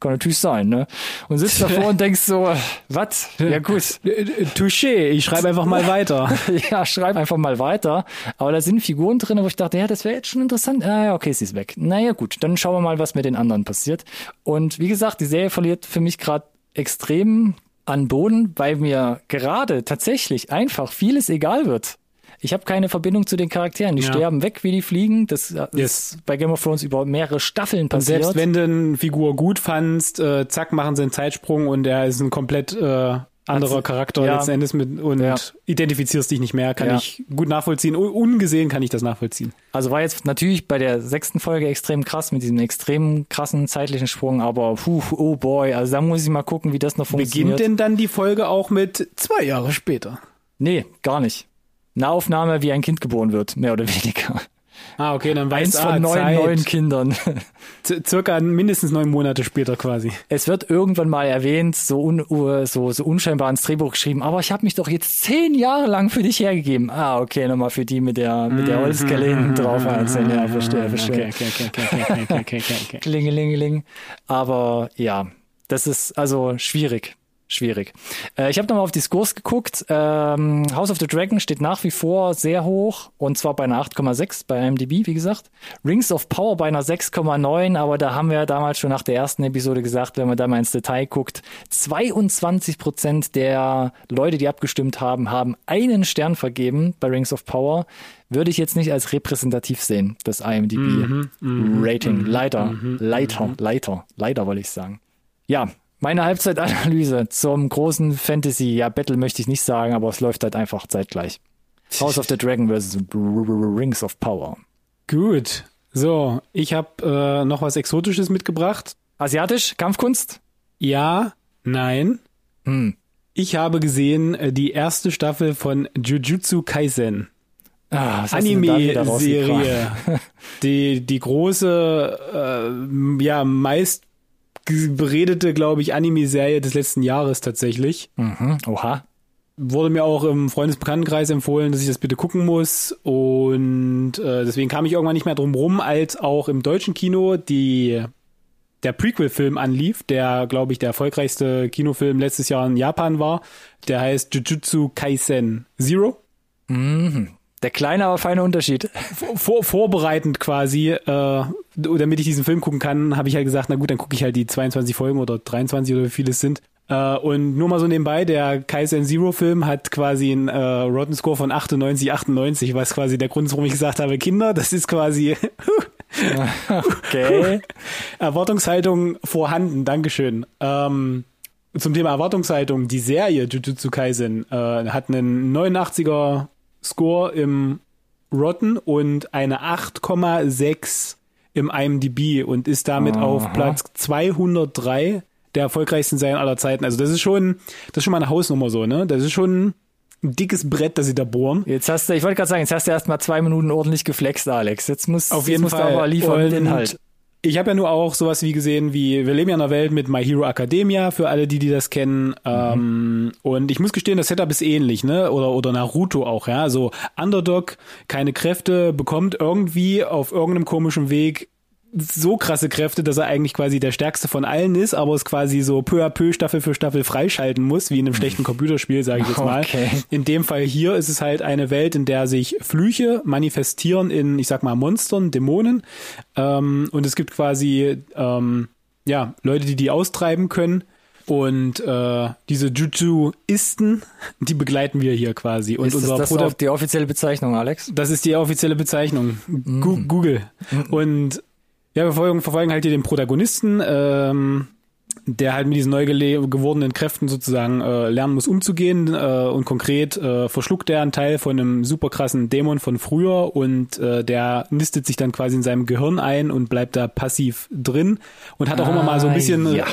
[SPEAKER 1] kann natürlich sein, ne? Und sitzt davor und denkst so, was? Ja, gut.
[SPEAKER 2] Äh, äh, Touché, ich schreibe einfach mal weiter.
[SPEAKER 1] ja, schreib einfach mal weiter. Aber da sind Figuren drin, wo ich dachte, ja, das wäre jetzt schon interessant. Ah, ja, okay, sie ist weg. Naja, gut, dann schauen wir mal, was mit den anderen passiert. Und wie gesagt, die Serie verliert für mich gerade extrem an Boden, weil mir gerade tatsächlich einfach vieles egal wird. Ich habe keine Verbindung zu den Charakteren. Die
[SPEAKER 2] Ja.
[SPEAKER 1] sterben weg, wie die fliegen. Das
[SPEAKER 2] Yes.
[SPEAKER 1] ist bei Game of Thrones über mehrere Staffeln
[SPEAKER 2] Und
[SPEAKER 1] passiert.
[SPEAKER 2] selbst wenn du eine Figur gut fandst, äh, zack, machen sie einen Zeitsprung und er ist ein komplett äh, anderer Charakter
[SPEAKER 1] ja.
[SPEAKER 2] letzten Endes mit und
[SPEAKER 1] Ja.
[SPEAKER 2] identifizierst dich nicht mehr, kann
[SPEAKER 1] Ja.
[SPEAKER 2] ich gut nachvollziehen. Un- Ungesehen kann ich das nachvollziehen.
[SPEAKER 1] Also war jetzt natürlich bei der sechsten Folge extrem krass mit diesem extrem krassen zeitlichen Sprung, aber puh, oh boy, also da muss ich mal gucken, wie das noch funktioniert.
[SPEAKER 2] Beginnt denn dann die Folge auch mit zwei Jahre später?
[SPEAKER 1] Nee, gar nicht. Nahaufnahme, wie ein Kind geboren wird, mehr oder weniger.
[SPEAKER 2] Ah, okay, dann
[SPEAKER 1] weiß
[SPEAKER 2] Eins
[SPEAKER 1] von
[SPEAKER 2] ah,
[SPEAKER 1] neun
[SPEAKER 2] Zeit.
[SPEAKER 1] neuen Kindern.
[SPEAKER 2] circa mindestens neun Monate später quasi.
[SPEAKER 1] Es wird irgendwann mal erwähnt, so, un, uh, so, so unscheinbar ins Drehbuch geschrieben, aber ich habe mich doch jetzt zehn Jahre lang für dich hergegeben. Ah, okay, nochmal für die mit der, mit der mhm. Holzkelle hinten drauf. Also, ja, verstehe, verstehe.
[SPEAKER 2] Okay, okay, okay, okay, okay, okay, okay.
[SPEAKER 1] Klingelingeling. Aber ja, das ist also schwierig. Schwierig. Äh, ich habe nochmal auf die Scores geguckt. Ähm, House of the Dragon steht nach wie vor sehr hoch und zwar bei einer 8,6 bei IMDb, wie gesagt. Rings of Power bei einer 6,9, aber da haben wir damals schon nach der ersten Episode gesagt, wenn man da mal ins Detail guckt, 22 Prozent der Leute, die abgestimmt haben, haben einen Stern vergeben bei Rings of Power. Würde ich jetzt nicht als repräsentativ sehen, das IMDb-Rating. Leider, Leiter, Leiter, leider wollte ich sagen. Ja, meine Halbzeitanalyse zum großen Fantasy, ja, Battle möchte ich nicht sagen, aber es läuft halt einfach zeitgleich. House of the Dragon versus Rings of Power.
[SPEAKER 2] Gut. So, ich habe äh, noch was Exotisches mitgebracht.
[SPEAKER 1] Asiatisch? Kampfkunst?
[SPEAKER 2] Ja, nein.
[SPEAKER 1] Hm.
[SPEAKER 2] Ich habe gesehen äh, die erste Staffel von Jujutsu Kaisen.
[SPEAKER 1] Ah?
[SPEAKER 2] Anime-Serie. die, die große, äh, ja, meist beredete, glaube ich, Anime-Serie des letzten Jahres tatsächlich.
[SPEAKER 1] Mhm. Oha.
[SPEAKER 2] Wurde mir auch im Freundesbekanntenkreis empfohlen, dass ich das bitte gucken muss. Und äh, deswegen kam ich irgendwann nicht mehr drum rum, als auch im deutschen Kino die der Prequel-Film anlief, der, glaube ich, der erfolgreichste Kinofilm letztes Jahr in Japan war. Der heißt Jujutsu Kaisen Zero.
[SPEAKER 1] Mhm. Der kleine, aber feine Unterschied.
[SPEAKER 2] Vor, vorbereitend quasi, äh, damit ich diesen Film gucken kann, habe ich halt gesagt, na gut, dann gucke ich halt die 22 Folgen oder 23 oder wie viele es sind. Äh, und nur mal so nebenbei, der Kaisen Zero Film hat quasi einen äh, Rotten Score von 98, 98, was quasi der Grund ist, warum ich gesagt habe, Kinder, das ist quasi
[SPEAKER 1] Okay.
[SPEAKER 2] Erwartungshaltung vorhanden. Dankeschön. Ähm, zum Thema Erwartungshaltung, die Serie Jujutsu Kaisen äh, hat einen 89er Score im Rotten und eine 8,6 im IMDb und ist damit
[SPEAKER 1] Aha.
[SPEAKER 2] auf Platz 203 der erfolgreichsten Serien aller Zeiten. Also das ist schon, das ist schon mal eine Hausnummer so, ne? Das ist schon ein dickes Brett, das sie da bohren.
[SPEAKER 1] Jetzt hast du, ich wollte gerade sagen, jetzt hast du erst mal zwei Minuten ordentlich geflext, Alex. Jetzt muss,
[SPEAKER 2] Auf
[SPEAKER 1] jetzt
[SPEAKER 2] jeden
[SPEAKER 1] musst
[SPEAKER 2] Fall.
[SPEAKER 1] du aber liefern
[SPEAKER 2] Und
[SPEAKER 1] Inhalt.
[SPEAKER 2] Ich habe ja nur auch sowas wie gesehen, wie wir leben ja in einer Welt mit My Hero Academia, für alle, die, die das kennen. Ähm, und ich muss gestehen, das Setup ist ähnlich, ne? Oder, oder Naruto auch, ja. So Underdog, keine Kräfte, bekommt irgendwie auf irgendeinem komischen Weg so krasse Kräfte, dass er eigentlich quasi der stärkste von allen ist, aber es quasi so peu à peu Staffel für Staffel freischalten muss, wie in einem schlechten Computerspiel, sage ich jetzt mal.
[SPEAKER 1] Okay.
[SPEAKER 2] In dem Fall hier ist es halt eine Welt, in der sich Flüche manifestieren in, ich sag mal, Monstern, Dämonen. Ähm, und es gibt quasi ähm, ja Leute, die die austreiben können. Und äh, diese Jutsuisten, die begleiten wir hier quasi. Und
[SPEAKER 1] ist
[SPEAKER 2] unser
[SPEAKER 1] das, das die offizielle Bezeichnung, Alex?
[SPEAKER 2] das ist die offizielle Bezeichnung. Gu Google. Und ja, wir verfolgen, verfolgen halt hier den Protagonisten, ähm, der halt mit diesen neu gewordenen Kräften sozusagen äh, lernen muss umzugehen. Äh, und konkret äh, verschluckt er einen Teil von einem super krassen Dämon von früher und äh, der nistet sich dann quasi in seinem Gehirn ein und bleibt da passiv drin und hat auch immer mal so ein
[SPEAKER 1] Ah,
[SPEAKER 2] bisschen
[SPEAKER 1] ja.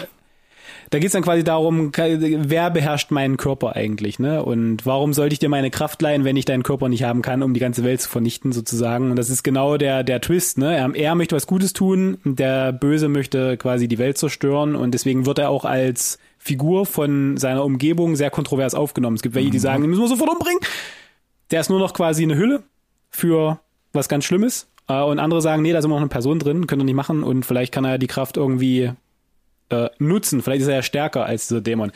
[SPEAKER 2] Da geht's dann quasi darum, wer beherrscht meinen Körper eigentlich, ne? Und warum sollte ich dir meine Kraft leihen, wenn ich deinen Körper nicht haben kann, um die ganze Welt zu vernichten, sozusagen? Und das ist genau der, der Twist, ne? Er, er möchte was Gutes tun, der Böse möchte quasi die Welt zerstören und deswegen wird er auch als Figur von seiner Umgebung sehr kontrovers aufgenommen. Es gibt welche, die sagen, den müssen wir sofort umbringen. Der ist nur noch quasi eine Hülle für was ganz Schlimmes. Äh, Und andere sagen, nee, da ist immer noch eine Person drin, können wir nicht machen und vielleicht kann er die Kraft irgendwie äh, nutzen. Vielleicht ist er ja stärker als dieser Dämon.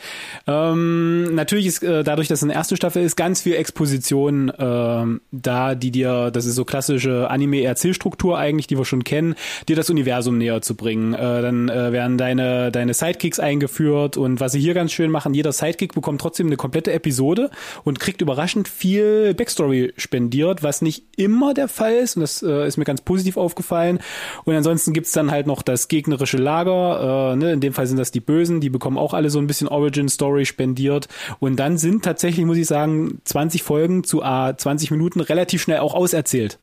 [SPEAKER 2] Ähm, natürlich ist äh, dadurch, dass es eine erste Staffel ist, ganz viel Exposition ähm, da, die dir, das ist so klassische Anime-Erzählstruktur eigentlich, die wir schon kennen, dir das Universum näher zu bringen. Äh, dann äh, werden deine, deine Sidekicks eingeführt und was sie hier ganz schön machen, jeder Sidekick bekommt trotzdem eine komplette Episode und kriegt überraschend viel Backstory spendiert, was nicht immer der Fall ist und das äh, ist mir ganz positiv aufgefallen. Und ansonsten gibt's dann halt noch das gegnerische Lager, äh, ne? In dem Fall sind das die Bösen, die bekommen auch alle so ein bisschen Origin-Story spendiert. Und dann sind tatsächlich, muss ich sagen, 20 Folgen zu A 20 Minuten relativ schnell auch auserzählt.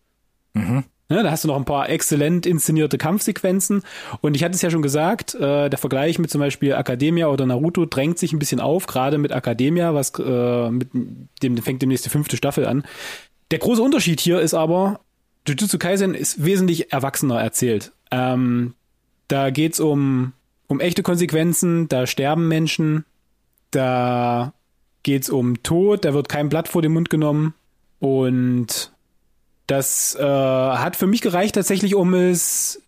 [SPEAKER 2] Ne, da hast du noch ein paar exzellent inszenierte Kampfsequenzen. Und ich hatte es ja schon gesagt, äh, der Vergleich mit zum Beispiel Academia oder Naruto drängt sich ein bisschen auf, gerade mit Academia, was äh, mit dem fängt demnächst die fünfte Staffel an. Der große Unterschied hier ist aber, Jujutsu Kaisen ist wesentlich erwachsener erzählt. Ähm, da geht's um, um echte Konsequenzen, da sterben Menschen, da geht's um Tod, da wird kein Blatt vor den Mund genommen und das äh, hat für mich gereicht tatsächlich, um es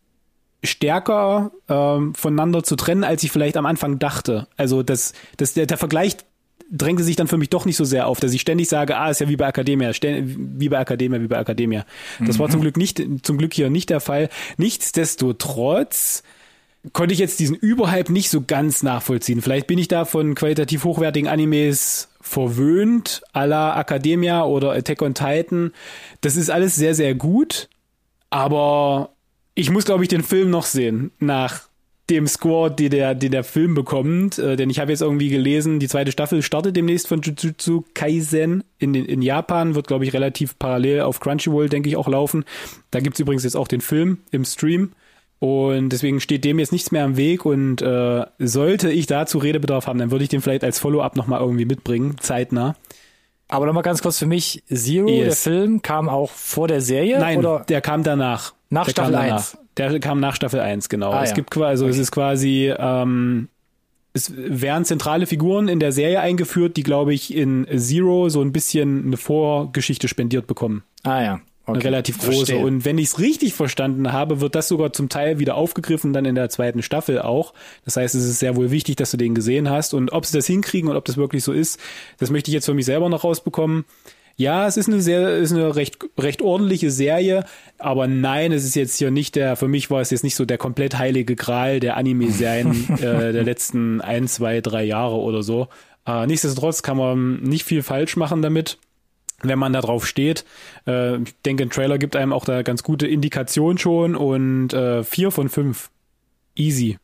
[SPEAKER 2] stärker ähm, voneinander zu trennen, als ich vielleicht am Anfang dachte. Also das, das der, der Vergleich drängte sich dann für mich doch nicht so sehr auf, dass ich ständig sage, ah, ist ja wie bei Academia, stä- wie bei Academia, wie bei Academia. Das war zum Glück nicht, zum Glück hier nicht der Fall. Nichtsdestotrotz konnte ich jetzt diesen Überhype nicht so ganz nachvollziehen. Vielleicht bin ich da von qualitativ hochwertigen Animes verwöhnt, à la Academia oder Attack on Titan. Das ist alles sehr, sehr gut, aber ich muss, glaube ich, den Film noch sehen, nach dem Score, den der, den der Film bekommt. Äh, denn ich habe jetzt irgendwie gelesen, die zweite Staffel startet demnächst von Jujutsu Kaisen in, in Japan, wird, glaube ich, relativ parallel auf Crunchyroll, denke ich, auch laufen. Da gibt's übrigens jetzt auch den Film im Stream. Und deswegen steht dem jetzt nichts mehr am Weg und äh, sollte ich dazu Redebedarf haben, dann würde ich den vielleicht als Follow-up nochmal irgendwie mitbringen, zeitnah.
[SPEAKER 1] Aber nochmal ganz kurz für mich, Zero,
[SPEAKER 2] Yes.
[SPEAKER 1] der Film, kam auch vor der Serie?
[SPEAKER 2] Nein,
[SPEAKER 1] Oder?
[SPEAKER 2] der kam danach.
[SPEAKER 1] Nach
[SPEAKER 2] der
[SPEAKER 1] Staffel
[SPEAKER 2] kam danach.
[SPEAKER 1] 1.
[SPEAKER 2] Der kam nach Staffel 1, genau.
[SPEAKER 1] Ah,
[SPEAKER 2] es
[SPEAKER 1] ja.
[SPEAKER 2] gibt quasi, also es ist quasi, ähm, es werden zentrale Figuren in der Serie eingeführt, die, glaube ich, in Zero so ein bisschen eine Vorgeschichte spendiert bekommen.
[SPEAKER 1] Ah ja.
[SPEAKER 2] Eine
[SPEAKER 1] Okay.
[SPEAKER 2] relativ große.
[SPEAKER 1] Verstehe.
[SPEAKER 2] Und wenn ich es richtig verstanden habe, wird das sogar zum Teil wieder aufgegriffen, dann in der zweiten Staffel auch. Das heißt, es ist sehr wohl wichtig, dass du den gesehen hast. Und ob sie das hinkriegen und ob das wirklich so ist, das möchte ich jetzt für mich selber noch rausbekommen. Ja, es ist eine sehr, ist eine recht, recht ordentliche Serie, aber nein, es ist jetzt hier nicht der, für mich war es jetzt nicht so der komplett heilige Gral der Anime-Serien äh, der letzten ein, zwei, drei Jahre oder so. Äh, nichtsdestotrotz kann man nicht viel falsch machen damit wenn man da drauf steht. Äh, ich denke, ein Trailer gibt einem auch da ganz gute Indikation schon und äh, vier von fünf. Easy.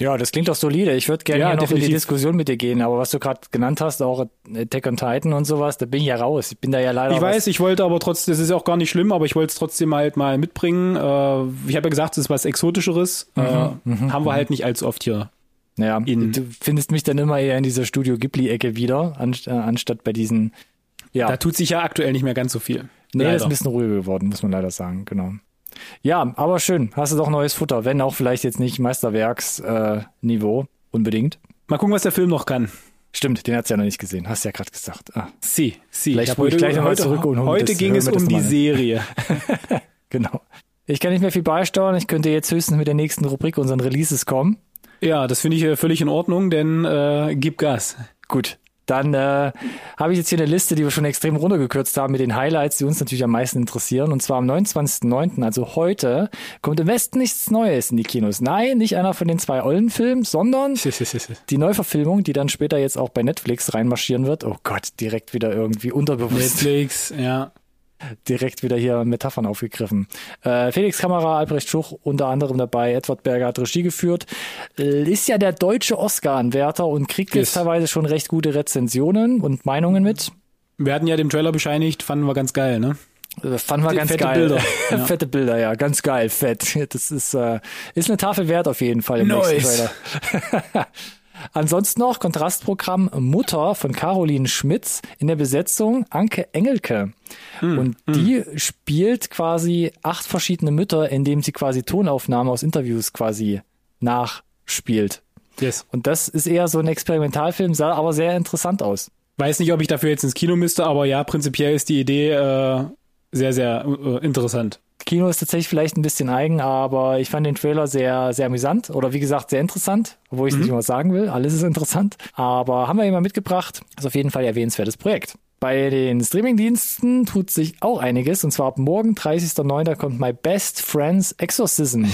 [SPEAKER 1] Ja, das klingt doch solide. Ich würde gerne
[SPEAKER 2] Ja,
[SPEAKER 1] noch in die Diskussion mit dir gehen, aber was du gerade genannt hast, auch Attack on Titan und sowas, da bin ich ja raus. Ich bin da ja leider
[SPEAKER 2] Ich weiß, ich wollte aber trotzdem, das ist ja auch gar nicht schlimm, aber ich wollte es trotzdem halt mal mitbringen. Äh, ich habe ja gesagt, es ist was Exotischeres. äh, haben wir halt nicht allzu oft hier.
[SPEAKER 1] Ja,
[SPEAKER 2] in-
[SPEAKER 1] du findest mich dann immer eher in dieser Studio Ghibli-Ecke wieder, anst äh, anstatt bei diesen. Ja,
[SPEAKER 2] Da tut sich ja aktuell nicht mehr ganz so viel.
[SPEAKER 1] nee, das ist
[SPEAKER 2] Leider.
[SPEAKER 1] ein bisschen ruhiger geworden, muss man leider sagen, genau. Ja, aber schön, hast du doch neues Futter, wenn auch vielleicht jetzt nicht Meisterwerksniveau, äh, unbedingt.
[SPEAKER 2] Mal gucken, was der Film noch kann.
[SPEAKER 1] Stimmt, den hat's ja noch nicht gesehen, hast ja gerade gesagt. Ah,
[SPEAKER 2] Sie, sie.
[SPEAKER 1] Vielleicht ich
[SPEAKER 2] heute-
[SPEAKER 1] gleich noch mal
[SPEAKER 2] heute,
[SPEAKER 1] zurück und hol
[SPEAKER 2] heute
[SPEAKER 1] das-
[SPEAKER 2] ging es um die. Serie.
[SPEAKER 1] genau. Ich kann nicht mehr viel beisteuern. Ich könnte jetzt höchstens mit der nächsten Rubrik unseren Releases kommen.
[SPEAKER 2] Ja, das finde ich äh, völlig in Ordnung, denn äh, gib Gas.
[SPEAKER 1] Gut. Dann äh, habe ich jetzt hier eine Liste, die wir schon extrem runtergekürzt haben mit den Highlights, die uns natürlich am meisten interessieren. Und zwar am 29.09., also heute, kommt im Westen nichts Neues in die Kinos. Nein, nicht einer von den zwei Ollen-Filmen, sondern die Neuverfilmung, die dann später jetzt auch bei Netflix reinmarschieren wird. Oh Gott, direkt wieder irgendwie unterbewusst.
[SPEAKER 2] Netflix, ja
[SPEAKER 1] direkt wieder hier Metaphern aufgegriffen. Äh, Felix Kamera, Albrecht Schuch unter anderem dabei, Edward Berger hat Regie geführt, ist ja der deutsche Oscar-Anwärter und kriegt yes. jetzt teilweise schon recht gute Rezensionen und Meinungen mit.
[SPEAKER 2] Wir hatten ja dem Trailer bescheinigt, fanden wir ganz geil, ne?
[SPEAKER 1] Äh, fanden wir ganz
[SPEAKER 2] fette
[SPEAKER 1] geil.
[SPEAKER 2] Bilder.
[SPEAKER 1] Ja. fette Bilder, ja, ganz geil, fett. Das ist, äh, ist eine Tafel wert auf jeden Fall im nice. nächsten Trailer. Ansonsten noch Kontrastprogramm Mutter von Caroline Schmitz in der Besetzung Anke Engelke. Mm, und die mm. spielt quasi acht verschiedene Mütter, indem sie quasi Tonaufnahmen aus Interviews quasi nachspielt.
[SPEAKER 2] Yes.
[SPEAKER 1] Und das ist eher so ein Experimentalfilm, sah aber sehr interessant aus.
[SPEAKER 2] Weiß nicht, ob ich dafür jetzt ins Kino müsste, aber ja, prinzipiell ist die Idee äh, sehr, sehr äh, interessant.
[SPEAKER 1] Kino ist tatsächlich vielleicht ein bisschen eigen, aber ich fand den Trailer sehr, sehr amüsant oder wie gesagt sehr interessant, obwohl ich mhm. nicht immer sagen will. Alles ist interessant. Aber haben wir immer mitgebracht. Ist auf jeden Fall erwähnenswertes Projekt. Bei den Streamingdiensten tut sich auch einiges und zwar ab morgen, 30.09. kommt My Best Friends Exorcism ja.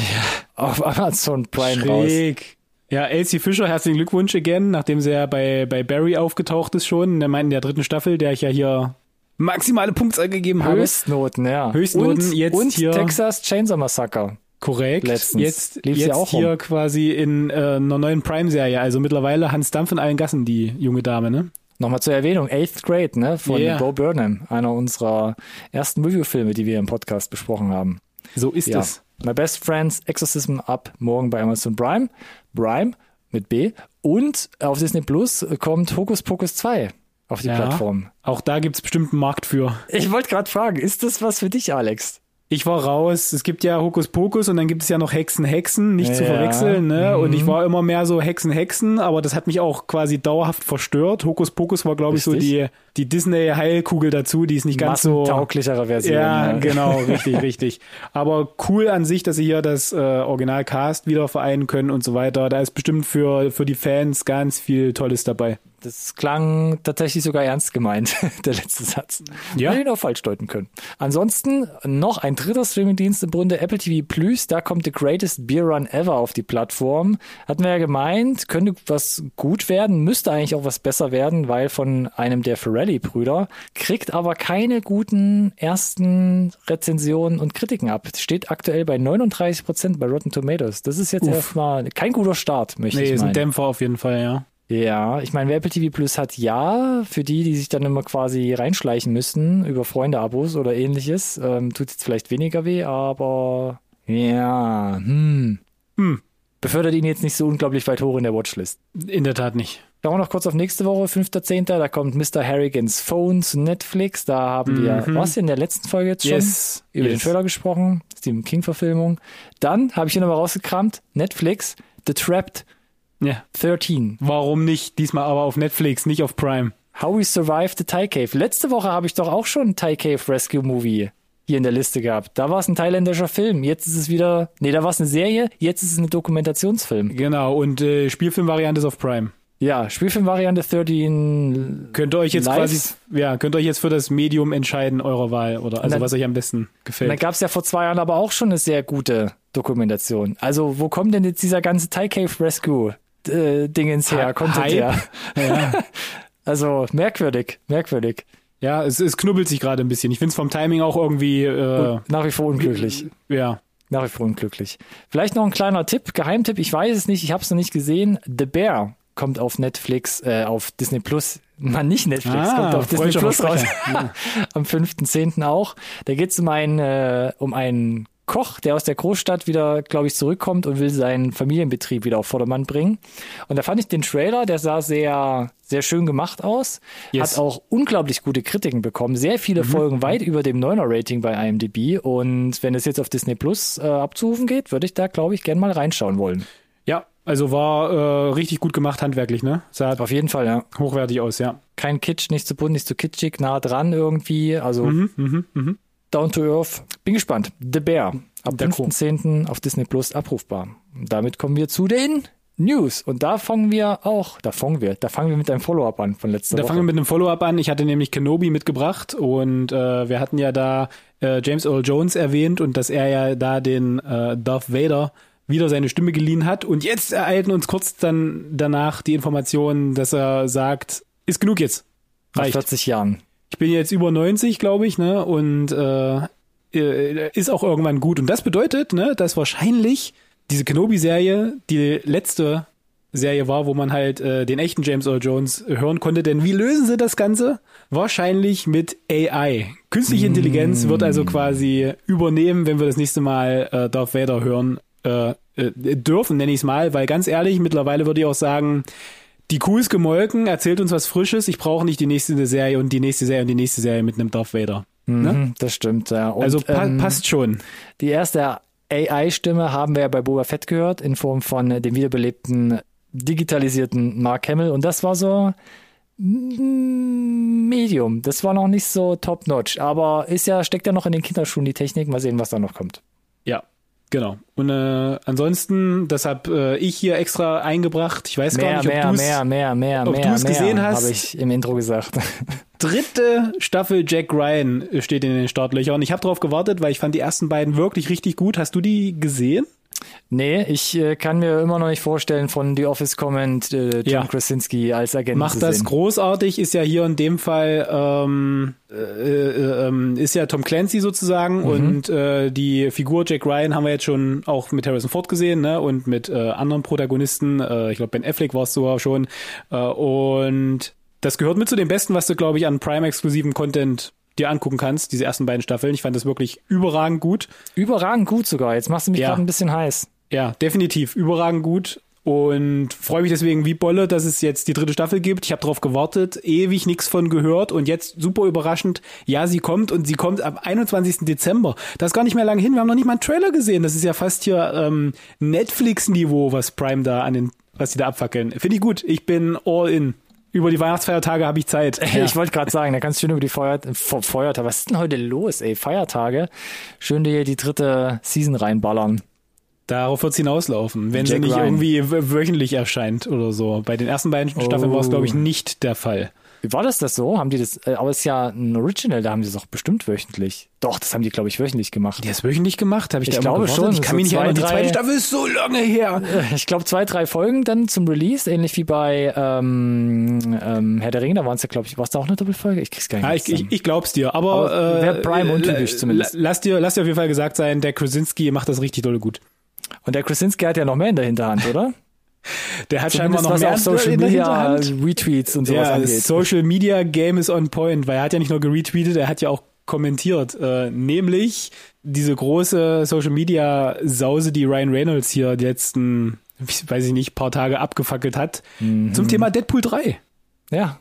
[SPEAKER 1] auf Amazon Prime
[SPEAKER 2] Schräg. raus. Ja, Elsie Fischer, herzlichen Glückwunsch again, nachdem sie ja bei, bei Barry aufgetaucht ist schon, der meint in der dritten Staffel, der ich ja hier maximale Punktzahl gegeben habe.
[SPEAKER 1] Höchstnoten, ja.
[SPEAKER 2] Höchstnoten
[SPEAKER 1] und,
[SPEAKER 2] jetzt
[SPEAKER 1] und
[SPEAKER 2] hier.
[SPEAKER 1] Texas Chainsaw Massacre.
[SPEAKER 2] Korrekt.
[SPEAKER 1] Letztens.
[SPEAKER 2] Jetzt,
[SPEAKER 1] Lief
[SPEAKER 2] jetzt
[SPEAKER 1] auch
[SPEAKER 2] hier
[SPEAKER 1] rum.
[SPEAKER 2] quasi in äh, einer neuen Prime-Serie. Also mittlerweile Hans Dampf in allen Gassen, die junge Dame, ne?
[SPEAKER 1] Nochmal zur Erwähnung, Eighth Grade, ne, von
[SPEAKER 2] Yeah.
[SPEAKER 1] Bo Burnham, einer unserer ersten Review-Filme, die wir im Podcast besprochen haben.
[SPEAKER 2] So ist
[SPEAKER 1] Ja.
[SPEAKER 2] es.
[SPEAKER 1] My Best Friends Exorcism ab morgen bei Amazon Prime. Prime mit B. Und auf Disney Plus kommt Hokus Pokus 2 auf die
[SPEAKER 2] Ja.
[SPEAKER 1] Plattform.
[SPEAKER 2] Auch da gibt's bestimmt einen Markt für.
[SPEAKER 1] Ich wollte gerade fragen, ist das was für dich, Alex?
[SPEAKER 2] Ich war raus. Es gibt ja Hokus Pokus und dann gibt es ja noch Hexen, Hexen, nicht zu
[SPEAKER 1] Ja.
[SPEAKER 2] verwechseln. Ne? Und
[SPEAKER 1] Mhm.
[SPEAKER 2] ich war immer mehr so Hexen, Hexen, aber das hat mich auch quasi dauerhaft verstört. Hokus Pokus war, glaube ich, so die, die Disney-Heilkugel dazu, die ist nicht ganz so.
[SPEAKER 1] Massentauglichere Version.
[SPEAKER 2] Ja,
[SPEAKER 1] ne?
[SPEAKER 2] genau, richtig, richtig. Aber cool an sich, dass sie hier das äh, Original-Cast wieder vereinen können und so weiter. Da ist bestimmt für, für die Fans ganz viel Tolles dabei.
[SPEAKER 1] Das klang tatsächlich sogar ernst gemeint, der letzte Satz.
[SPEAKER 2] Ja.
[SPEAKER 1] Hätte ihn auch falsch deuten können. Ansonsten noch ein dritter Streamingdienst im Grunde, Apple TV Plus. Da kommt The Greatest Beer Run Ever auf die Plattform. Hatten wir ja gemeint, könnte was gut werden, müsste eigentlich auch was besser werden, weil von einem der Ferrelli-Brüder. Kriegt aber keine guten ersten Rezensionen und Kritiken ab. Steht aktuell bei 39 Prozent bei Rotten Tomatoes. Das ist jetzt
[SPEAKER 2] Uff.
[SPEAKER 1] erstmal kein guter Start, möchte
[SPEAKER 2] Nee,
[SPEAKER 1] ich
[SPEAKER 2] ist ein. Dämpfer auf jeden Fall, ja.
[SPEAKER 1] Ja, ich meine, wer Apple TV Plus hat, ja, für die, die sich dann immer quasi reinschleichen müssen über Freunde-Abos oder ähnliches, ähm, tut jetzt vielleicht weniger weh, aber ja, hm.
[SPEAKER 2] Hm.
[SPEAKER 1] Befördert ihn jetzt nicht so unglaublich weit hoch in der Watchlist.
[SPEAKER 2] In der Tat nicht.
[SPEAKER 1] Schauen wir noch kurz auf nächste Woche, 5.10., da kommt Mr. Harrigans Phone zu Netflix, da haben wir,
[SPEAKER 2] Mhm.
[SPEAKER 1] was in der letzten Folge jetzt schon?
[SPEAKER 2] Yes.
[SPEAKER 1] Über den
[SPEAKER 2] yes.
[SPEAKER 1] Trailer gesprochen, Stephen King-Verfilmung. Dann habe ich hier nochmal rausgekramt, Netflix, The Trapped
[SPEAKER 2] Ja.
[SPEAKER 1] 13.
[SPEAKER 2] Warum nicht? Diesmal aber auf Netflix, nicht auf Prime.
[SPEAKER 1] How We Survived the Thai Cave. Letzte Woche habe ich doch auch schon einen Thai Cave Rescue Movie hier in der Liste gehabt. Da war es ein thailändischer Film. Jetzt ist es wieder, nee, da war es eine Serie. Jetzt ist es ein Dokumentationsfilm.
[SPEAKER 2] Genau, und äh, Spielfilmvariante ist auf Prime.
[SPEAKER 1] Ja, Spielfilmvariante 13.
[SPEAKER 2] Könnt ihr euch jetzt
[SPEAKER 1] Live?
[SPEAKER 2] quasi, ja, könnt ihr euch jetzt für das Medium entscheiden eurer Wahl oder also
[SPEAKER 1] dann-
[SPEAKER 2] was euch am besten gefällt.
[SPEAKER 1] gab es ja vor zwei Jahren aber auch schon eine sehr gute Dokumentation. Also, wo kommt denn jetzt dieser ganze Thai Cave Rescue äh, Dingens her?
[SPEAKER 2] Hy-
[SPEAKER 1] Content
[SPEAKER 2] Hype?
[SPEAKER 1] her?
[SPEAKER 2] Ja,
[SPEAKER 1] Also, merkwürdig, merkwürdig.
[SPEAKER 2] ja es, es knubbelt sich gerade ein bisschen. Ich finde es vom Timing auch irgendwie, äh,
[SPEAKER 1] Nach wie vor unglücklich.
[SPEAKER 2] ja.
[SPEAKER 1] Nach wie vor unglücklich. Vielleicht noch ein kleiner Tipp, Geheimtipp, ich weiß es nicht, ich habe es noch nicht gesehen. The Bear kommt auf Netflix, äh, auf Disney Plus. Man nicht Netflix,
[SPEAKER 2] Ah,
[SPEAKER 1] kommt auf Disney Plus raus.
[SPEAKER 2] Versprecher.
[SPEAKER 1] Am 5.10. auch. Da geht es um einen, äh, um einen Koch, der aus der Großstadt wieder, glaube ich, zurückkommt und will seinen Familienbetrieb wieder auf Vordermann bringen. Und da fand ich den Trailer, der sah sehr, sehr schön gemacht aus.
[SPEAKER 2] Yes.
[SPEAKER 1] Hat auch unglaublich gute Kritiken bekommen. Sehr viele Folgen weit über dem 9er Rating bei IMDb. Und wenn es jetzt auf Disney Plus äh, abzurufen geht, würde ich da, glaube ich, gern mal reinschauen wollen.
[SPEAKER 2] Ja, also war äh, richtig gut gemacht handwerklich, ne? Sah
[SPEAKER 1] Auf jeden Fall, ja.
[SPEAKER 2] hochwertig aus, ja.
[SPEAKER 1] Kein Kitsch, nicht zu bunt, nicht zu kitschig, nah dran irgendwie. Also
[SPEAKER 2] Mhm, mhm, mhm.
[SPEAKER 1] Down to Earth. Bin gespannt. The Bear Ab
[SPEAKER 2] Chor.
[SPEAKER 1] 5.10. auf Disney Plus abrufbar. Und damit kommen wir zu den News. Und da fangen wir auch, da fangen wir, da fangen wir mit einem Follow-up an von letzter
[SPEAKER 2] Da
[SPEAKER 1] Woche.
[SPEAKER 2] fangen wir mit einem Follow-up an. Ich hatte nämlich Kenobi mitgebracht und äh, wir hatten ja da äh, James Earl Jones erwähnt und dass er ja da den äh, Darth Vader wieder seine Stimme geliehen hat. Und jetzt ereilten uns kurz dann danach die Informationen, dass er sagt, ist genug jetzt.
[SPEAKER 1] Nach
[SPEAKER 2] Reicht.
[SPEAKER 1] 40 Jahren.
[SPEAKER 2] Ich bin jetzt über 90, glaube ich, ne? Und äh, äh, ist auch irgendwann gut. Und das bedeutet, ne, dass wahrscheinlich diese Kenobi-Serie die letzte Serie war, wo man halt äh, den echten James Earl Jones hören konnte. Denn wie lösen sie das Ganze? Wahrscheinlich mit AI. Künstliche Intelligenz wird also quasi übernehmen, wenn wir das nächste Mal äh, Darth Vader hören äh, äh, dürfen, nenne ich es mal. Weil ganz ehrlich, mittlerweile würde ich auch sagen, die Kuh ist gemolken, erzählt uns was Frisches. Ich brauche nicht die nächste Serie und die nächste Serie und die nächste Serie mit einem Darth Vader. Ne?
[SPEAKER 1] Mhm, das stimmt, ja. Und,
[SPEAKER 2] Also pa
[SPEAKER 1] ähm,
[SPEAKER 2] passt schon.
[SPEAKER 1] Die erste AI-Stimme haben wir ja bei Boba Fett gehört, in Form von dem wiederbelebten, digitalisierten Mark Hamill. Und das war so mm, Medium. Das war noch nicht so top-notch. Aber ist ja, steckt ja noch in den Kinderschuhen die Technik. Mal sehen, was da noch kommt.
[SPEAKER 2] Ja, genau. Und äh, ansonsten, das hab äh, ich hier extra eingebracht. Ich weiß gar
[SPEAKER 1] Mehr,
[SPEAKER 2] nicht, ob
[SPEAKER 1] mehr,
[SPEAKER 2] du's
[SPEAKER 1] mehr, mehr, mehr,
[SPEAKER 2] ob
[SPEAKER 1] mehr, mehr,
[SPEAKER 2] gesehen hast.
[SPEAKER 1] Habe ich im Intro gesagt.
[SPEAKER 2] dritte Staffel Jack Ryan steht in den Startlöchern. Ich habe drauf gewartet, weil ich fand die ersten beiden wirklich richtig gut. Hast du die gesehen?
[SPEAKER 1] Nee, ich äh, kann mir immer noch nicht vorstellen, von The Office kommend äh, John
[SPEAKER 2] Ja.
[SPEAKER 1] Krasinski als Agent zu
[SPEAKER 2] Macht das
[SPEAKER 1] sehen.
[SPEAKER 2] großartig, ist ja hier in dem Fall ähm, äh, äh, ähm, ist ja Tom Clancy sozusagen
[SPEAKER 1] Mhm.
[SPEAKER 2] und äh, die Figur Jack Ryan haben wir jetzt schon auch mit Harrison Ford gesehen, ne? Und mit äh, anderen Protagonisten, äh, ich glaube Ben Affleck war es sogar schon. Äh, und das gehört mit zu dem Besten, was du, glaube ich, an Prime-exklusiven Content dir angucken kannst, diese ersten beiden Staffeln. Ich fand das wirklich überragend gut.
[SPEAKER 1] Überragend gut sogar. Jetzt machst du mich
[SPEAKER 2] Ja.
[SPEAKER 1] gerade ein bisschen heiß.
[SPEAKER 2] Ja, definitiv überragend gut und freue mich deswegen wie Bolle, dass es jetzt die dritte Staffel gibt. Ich habe darauf gewartet, ewig nichts von gehört und jetzt super überraschend, ja, sie kommt und sie kommt am 21. Dezember. Das ist gar nicht mehr lange hin, wir haben noch nicht mal einen Trailer gesehen. Das ist ja fast hier ähm, Netflix-Niveau, was Prime da an den, was die da abfackeln. Finde ich gut. Ich bin all in. Über die Weihnachtsfeiertage habe ich Zeit.
[SPEAKER 1] Ich wollte gerade sagen, da kannst du schön über die Feuer Fe- Feiertage. Was ist denn heute los, ey? Feiertage. Schön dir hier die dritte Season reinballern.
[SPEAKER 2] Darauf wird's hinauslaufen, wenn sie
[SPEAKER 1] Jack
[SPEAKER 2] nicht
[SPEAKER 1] Ryan.
[SPEAKER 2] irgendwie wöchentlich erscheint oder so. Bei den ersten beiden Staffeln war es, glaube ich,
[SPEAKER 1] Oh.
[SPEAKER 2] nicht der Fall.
[SPEAKER 1] Wie war das das so? Haben die das, äh, aber es ist ja ein Original, da haben sie es auch bestimmt wöchentlich. Doch, das haben die, glaube ich, wöchentlich gemacht.
[SPEAKER 2] Die das wöchentlich gemacht? Habe ich,
[SPEAKER 1] Ich
[SPEAKER 2] da
[SPEAKER 1] glaube schon,
[SPEAKER 2] Ich kann
[SPEAKER 1] so
[SPEAKER 2] mich nicht erinnern. Die zweite Staffel ist so lange her.
[SPEAKER 1] Ich glaube, zwei, drei Folgen dann zum Release, ähnlich wie bei ähm, ähm, Herr der Ringe, da waren es ja, glaube ich, war es da auch eine Doppelfolge? Ich krieg's gar nicht
[SPEAKER 2] Ja, ich, ich, ich glaub's dir, aber,
[SPEAKER 1] Aber
[SPEAKER 2] äh,
[SPEAKER 1] wär Prime untypisch
[SPEAKER 2] la-
[SPEAKER 1] zumindest.
[SPEAKER 2] Lass dir, lass dir auf jeden Fall gesagt sein, der Krasinski macht das richtig dolle gut.
[SPEAKER 1] Und der Krasinski hat ja noch mehr in der Hinterhand, oder?
[SPEAKER 2] Der hat scheinbar
[SPEAKER 1] Zumindest
[SPEAKER 2] noch
[SPEAKER 1] was
[SPEAKER 2] mehr
[SPEAKER 1] auf Social Media
[SPEAKER 2] Hinterhand.
[SPEAKER 1] Retweets und sowas
[SPEAKER 2] Ja,
[SPEAKER 1] angeht.
[SPEAKER 2] Social Media Game is on point, weil er hat ja nicht nur geretweetet, er hat ja auch kommentiert, äh, nämlich diese große Social Media Sause, die Ryan Reynolds hier die letzten, weiß ich nicht, paar Tage abgefackelt hat,
[SPEAKER 1] Mhm.
[SPEAKER 2] zum Thema Deadpool 3.
[SPEAKER 1] Ja.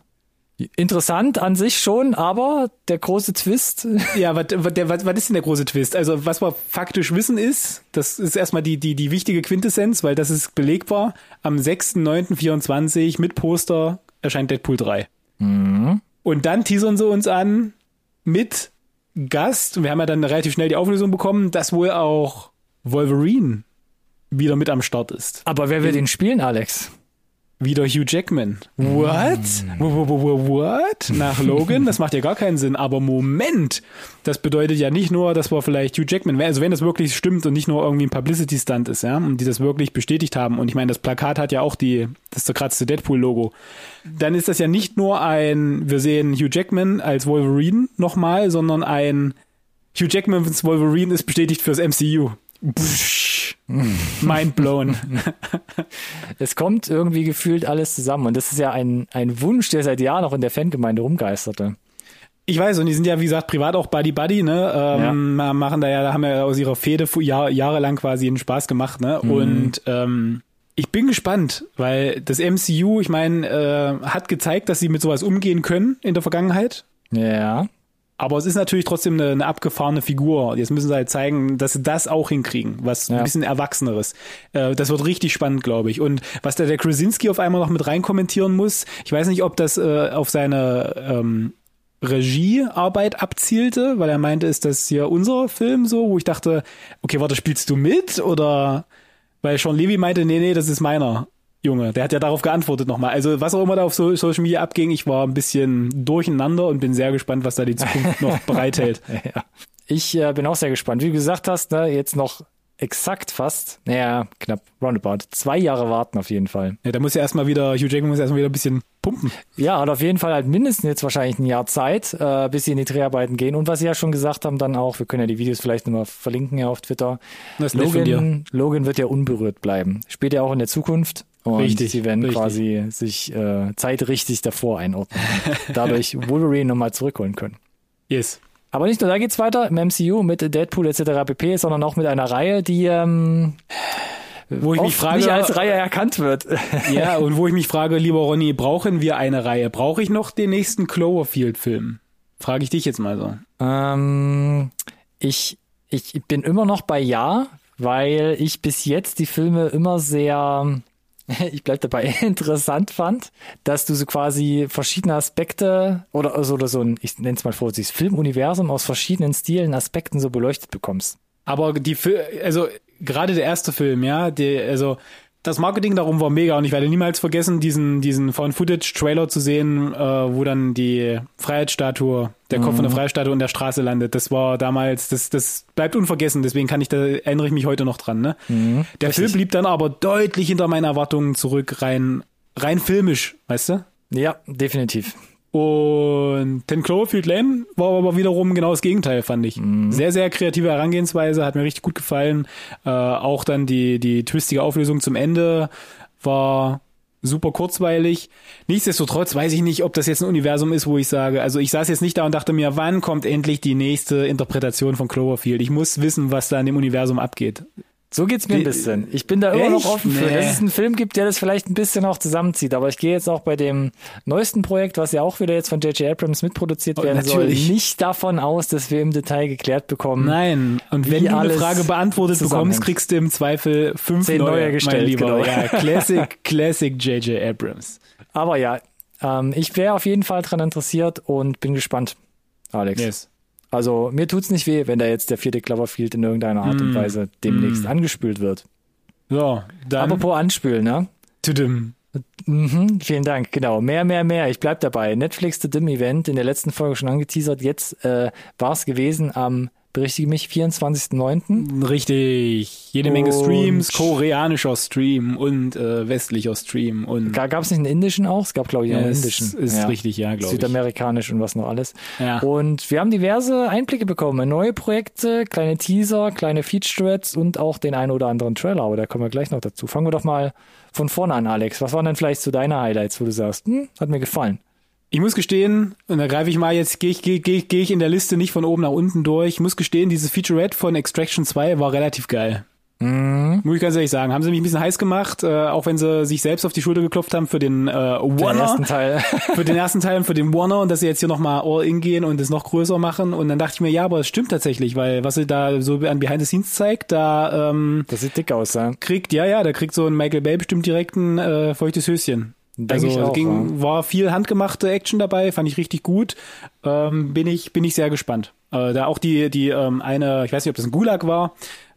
[SPEAKER 1] Interessant an sich schon, aber der große Twist.
[SPEAKER 2] Ja, was, was, was, ist denn der große Twist? Also, was wir faktisch wissen ist, das ist erstmal die, die, die wichtige Quintessenz, weil das ist belegbar. Am 6.9.24 mit Poster erscheint Deadpool 3. Und dann teasern sie uns an mit Gast, und wir haben ja dann relativ schnell die Auflösung bekommen, dass wohl auch Wolverine wieder mit am Start ist.
[SPEAKER 1] Aber wer will den spielen, Alex?
[SPEAKER 2] Wieder Hugh Jackman. What? Wo- What? Nach Logan? Das macht ja gar keinen Sinn. Aber Moment, das bedeutet ja nicht nur, dass wir vielleicht Hugh Jackman, also wenn das wirklich stimmt und nicht nur irgendwie ein Publicity-Stunt ist, ja, und die das wirklich bestätigt haben. Und ich meine, das Plakat hat ja auch die, das zerkratzte Deadpool-Logo. Dann ist das ja nicht nur ein, wir sehen Hugh Jackman als Wolverine nochmal, sondern ein Hugh Jackmans Wolverine ist bestätigt fürs MCU. Psch. Mind blown.
[SPEAKER 1] Es kommt irgendwie gefühlt alles zusammen. Und das ist ja ein, ein Wunsch, der seit Jahren auch in der Fangemeinde rumgeisterte.
[SPEAKER 2] Ich weiß, und die sind ja, wie gesagt, privat auch Buddy Buddy, ne? Ähm, ma- Machen da ja, haben ja aus ihrer Fehde Jahr, jahrelang quasi einen Spaß gemacht, ne? Und ähm, ich bin gespannt, weil das MCU, ich meine, äh, hat gezeigt, dass sie mit sowas umgehen können in der Vergangenheit.
[SPEAKER 1] Ja.
[SPEAKER 2] Aber es ist natürlich trotzdem eine, eine abgefahrene Figur. Jetzt müssen sie halt zeigen, dass sie das auch hinkriegen, was
[SPEAKER 1] Ja.
[SPEAKER 2] ein bisschen Erwachseneres. Äh, das wird richtig spannend, glaube ich. Und was da der Krasinski auf einmal noch mit rein kommentieren muss, ich weiß nicht, ob das äh, auf seine ähm, Regiearbeit abzielte, weil er meinte, ist das hier unser Film so, wo ich dachte, okay, warte, spielst du mit oder weil Sean Levy meinte, nee, nee, das ist meiner. Junge, der hat ja darauf geantwortet nochmal. Also was auch immer da auf Social Media abging, ich war ein bisschen durcheinander und bin sehr gespannt, was da die Zukunft noch bereithält.
[SPEAKER 1] Ja. Ich äh, bin auch sehr gespannt. Wie du gesagt hast, ne, jetzt noch exakt fast, naja, knapp roundabout, zwei Jahre warten auf jeden Fall.
[SPEAKER 2] Ja, da muss ja erstmal wieder, Hugh Jackman muss erstmal wieder ein bisschen pumpen.
[SPEAKER 1] Ja, hat auf jeden Fall halt mindestens jetzt wahrscheinlich ein Jahr Zeit, äh, bis sie in die Dreharbeiten gehen. Und was sie ja schon gesagt haben, dann auch, wir können ja die Videos vielleicht nochmal verlinken ja auf Twitter.
[SPEAKER 2] Das.
[SPEAKER 1] Logan, Logan wird ja unberührt bleiben. Ja auch in der Zukunft. Und
[SPEAKER 2] Richtig,
[SPEAKER 1] sie werden
[SPEAKER 2] richtig.
[SPEAKER 1] quasi sich äh, zeitrichtig davor einordnen. Dadurch Wolverine nochmal zurückholen können.
[SPEAKER 2] Yes.
[SPEAKER 1] Aber nicht nur da geht's weiter im MCU mit Deadpool etc. pp, sondern auch mit einer Reihe, die ähm,
[SPEAKER 2] Wo ich mich frage,
[SPEAKER 1] nicht als Reihe erkannt wird.
[SPEAKER 2] ja, und wo ich mich frage, lieber Ronny, brauchen wir eine Reihe? Brauche ich noch den nächsten Cloverfield-Film? Frage ich dich jetzt mal so.
[SPEAKER 1] ähm, ich, ich bin immer noch bei Ja, weil ich bis jetzt die Filme immer sehr, ich bleib dabei, interessant fand, dass du so quasi verschiedene Aspekte oder, also, oder so ein, ich nenne es mal vorsichtig, Filmuniversum aus verschiedenen Stilen, Aspekten so beleuchtet bekommst.
[SPEAKER 2] Aber die also gerade der erste Film, ja, der, also das Marketing darum war mega und ich werde niemals vergessen, diesen, diesen Found-Footage-Trailer zu sehen, äh, wo dann die Freiheitsstatue, der Kopf von der Freiheitsstatue in der Straße landet. Das war damals, das, das bleibt unvergessen, deswegen kann ich da, erinnere ich mich heute noch dran, ne? Der
[SPEAKER 1] richtig.
[SPEAKER 2] Film blieb dann aber deutlich hinter meinen Erwartungen zurück, rein, rein filmisch, weißt du?
[SPEAKER 1] Ja, definitiv.
[SPEAKER 2] Und Ten Cloverfield Lane war aber wiederum genau das Gegenteil, fand ich. Sehr, sehr kreative Herangehensweise, hat mir richtig gut gefallen. Äh, auch dann die, die twistige Auflösung zum Ende war super kurzweilig. Nichtsdestotrotz weiß ich nicht, ob das jetzt ein Universum ist, wo ich sage, also ich saß jetzt nicht da und dachte mir, wann kommt endlich die nächste Interpretation von Cloverfield? Ich muss wissen, was da in dem Universum abgeht.
[SPEAKER 1] So geht's mir ein bisschen. Ich bin da immer noch
[SPEAKER 2] Echt?
[SPEAKER 1] offen für,
[SPEAKER 2] Nee.
[SPEAKER 1] dass es einen Film gibt, der das vielleicht ein bisschen auch zusammenzieht. Aber ich gehe jetzt auch bei dem neuesten Projekt, was ja auch wieder jetzt von J.J. Abrams mitproduziert
[SPEAKER 2] Oh,
[SPEAKER 1] werden
[SPEAKER 2] natürlich.
[SPEAKER 1] soll, nicht davon aus, dass wir im Detail geklärt bekommen.
[SPEAKER 2] Nein, und wenn du eine Frage beantwortet bekommst, kriegst du im Zweifel fünf
[SPEAKER 1] Zehn
[SPEAKER 2] neue,
[SPEAKER 1] neue gestellt,
[SPEAKER 2] mein Lieber.
[SPEAKER 1] genau.
[SPEAKER 2] Ja, Classic, Classic J.J. Abrams.
[SPEAKER 1] Aber ja, ähm, ich wäre auf jeden Fall dran interessiert und bin gespannt, Alex.
[SPEAKER 2] Yes.
[SPEAKER 1] Also mir tut's nicht weh, wenn da jetzt der vierte Cloverfield in irgendeiner Art
[SPEAKER 2] Mm.
[SPEAKER 1] und Weise demnächst angespült wird.
[SPEAKER 2] So, dann
[SPEAKER 1] Apropos anspülen, ne?
[SPEAKER 2] Tudum.
[SPEAKER 1] Mhm, vielen Dank, genau. Mehr, mehr, mehr. Ich bleib dabei. Netflix The Dim Event, in der letzten Folge schon angeteasert. Jetzt äh, war es gewesen am, berichtige mich, 24.09.
[SPEAKER 2] Richtig. Jede Menge
[SPEAKER 1] Und-
[SPEAKER 2] Streams, koreanischer Stream und äh, westlicher Stream und
[SPEAKER 1] Gab es nicht einen indischen auch? Es gab, glaube ich,
[SPEAKER 2] Ja,
[SPEAKER 1] einen indischen.
[SPEAKER 2] ist
[SPEAKER 1] ja.
[SPEAKER 2] richtig, ja, glaube ich.
[SPEAKER 1] Südamerikanisch und was noch alles.
[SPEAKER 2] Ja.
[SPEAKER 1] Und wir haben diverse Einblicke bekommen. Neue Projekte, kleine Teaser, kleine Featurettes und auch den einen oder anderen Trailer. Aber da kommen wir gleich noch dazu. Fangen wir doch mal von vorne an, Alex. Was waren denn vielleicht so deine Highlights, wo du sagst, hm, hat mir gefallen?
[SPEAKER 2] Ich muss gestehen, und da greife ich mal jetzt, gehe ich, gehe, gehe, gehe ich in der Liste nicht von oben nach unten durch. Ich muss gestehen, dieses Featurette von Extraction 2 war relativ geil.
[SPEAKER 1] Mhm.
[SPEAKER 2] Muss ich ganz ehrlich sagen. Haben sie mich ein bisschen heiß gemacht, äh, auch wenn sie sich selbst auf die Schulter geklopft haben für den äh,
[SPEAKER 1] Den
[SPEAKER 2] Warner.
[SPEAKER 1] ersten Teil.
[SPEAKER 2] für den ersten Teil und für den Warner und dass sie jetzt hier nochmal All-In gehen und es noch größer machen. Und dann dachte ich mir, ja, aber es stimmt tatsächlich, weil was sie da so an Behind the Scenes zeigt, da ähm,
[SPEAKER 1] Das sieht dick aus, ja.
[SPEAKER 2] kriegt, ja, ja, da kriegt so ein Michael Bay bestimmt direkt ein äh, feuchtes Höschen.
[SPEAKER 1] Denk
[SPEAKER 2] also
[SPEAKER 1] auch,
[SPEAKER 2] ging, war viel handgemachte Action dabei, fand ich richtig gut. Ähm, bin ich bin ich sehr gespannt. Äh, da auch die die ähm, eine, ich weiß nicht, ob das ein Gulag war,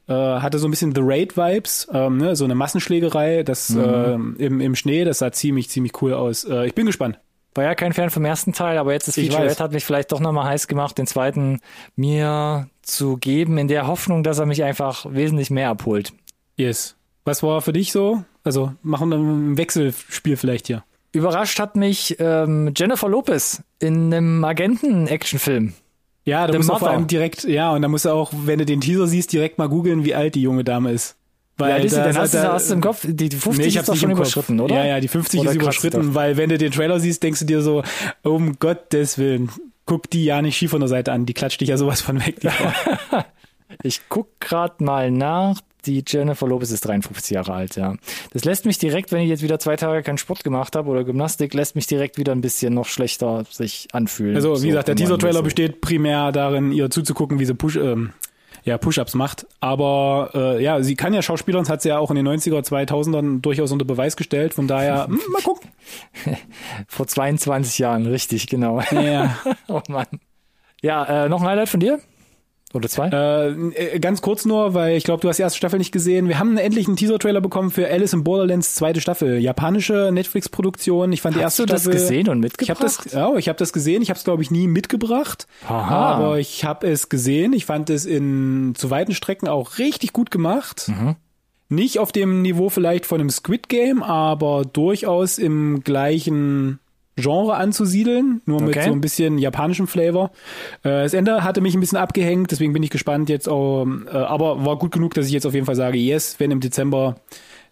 [SPEAKER 2] äh, hatte so ein bisschen The Raid Vibes, ähm, ne, so eine Massenschlägerei, das ähm, im im Schnee, das sah ziemlich ziemlich cool aus. Äh, ich bin gespannt.
[SPEAKER 1] War ja kein Fan vom ersten Teil, aber jetzt das Featurette hat mich vielleicht doch nochmal heiß gemacht, den zweiten mir zu geben, in der Hoffnung, dass er mich einfach wesentlich mehr abholt.
[SPEAKER 2] Yes. Was war für dich so? Also machen wir ein Wechselspiel vielleicht hier.
[SPEAKER 1] Überrascht hat mich ähm, Jennifer Lopez in einem Agenten-Actionfilm.
[SPEAKER 2] Ja, da
[SPEAKER 1] The
[SPEAKER 2] musst du vor allem direkt, ja, und da musst du auch, wenn du den Teaser siehst, direkt mal googeln, wie alt die junge Dame ist. Weil
[SPEAKER 1] Ja, das,
[SPEAKER 2] da-
[SPEAKER 1] dann hast du hast im Kopf, die, die 50
[SPEAKER 2] Nee, ich
[SPEAKER 1] ist doch schon überschritten, oder?
[SPEAKER 2] Ja, ja, die 50
[SPEAKER 1] Oder
[SPEAKER 2] ist überschritten, weil wenn du den Trailer siehst, denkst du dir so, um Gottes Willen, guck die ja nicht schief von der Seite an, die klatscht dich ja sowas von weg.
[SPEAKER 1] Ich guck grad mal nach. Die Jennifer Lopez ist 53 Jahre alt, ja. Das lässt mich direkt, wenn ich jetzt wieder zwei Tage keinen Sport gemacht habe oder Gymnastik, lässt mich direkt wieder ein bisschen noch schlechter sich anfühlen.
[SPEAKER 2] Also,
[SPEAKER 1] So
[SPEAKER 2] wie gesagt, der Teaser-Trailer
[SPEAKER 1] so.
[SPEAKER 2] besteht primär darin, ihr zuzugucken, wie sie push, ähm, ja, Push-Ups macht. Aber äh, ja, sie kann ja Schauspielern, das hat sie ja auch in den 90er, 2000ern durchaus unter Beweis gestellt. Von daher, hm, mal gucken.
[SPEAKER 1] Vor 22 Jahren, richtig, genau.
[SPEAKER 2] Ja.
[SPEAKER 1] oh Mann. Ja, äh, noch ein Highlight von dir? Oder zwei?
[SPEAKER 2] Äh, ganz kurz nur, weil ich glaube, du hast die erste Staffel nicht gesehen. Wir haben endlich einen Teaser-Trailer bekommen für Alice in Borderlands zweite Staffel. Japanische Netflix-Produktion. Ich fand die
[SPEAKER 1] Hast
[SPEAKER 2] erste
[SPEAKER 1] du das
[SPEAKER 2] Staffel.
[SPEAKER 1] gesehen und
[SPEAKER 2] Ich habe
[SPEAKER 1] mitgebracht?
[SPEAKER 2] das, ja, ich habe das gesehen. Ich habe es glaube ich nie mitgebracht,
[SPEAKER 1] Aha.
[SPEAKER 2] aber ich habe es gesehen. Ich fand es in zu weiten Strecken auch richtig gut gemacht.
[SPEAKER 1] Mhm.
[SPEAKER 2] Nicht auf dem Niveau vielleicht von einem Squid Game, aber durchaus im gleichen Genre anzusiedeln, nur mit
[SPEAKER 1] Okay.
[SPEAKER 2] so ein bisschen japanischem Flavor. Äh, das Ende hatte mich ein bisschen abgehängt, deswegen bin ich gespannt jetzt auch, äh, aber war gut genug, dass ich jetzt auf jeden Fall sage, yes, wenn im Dezember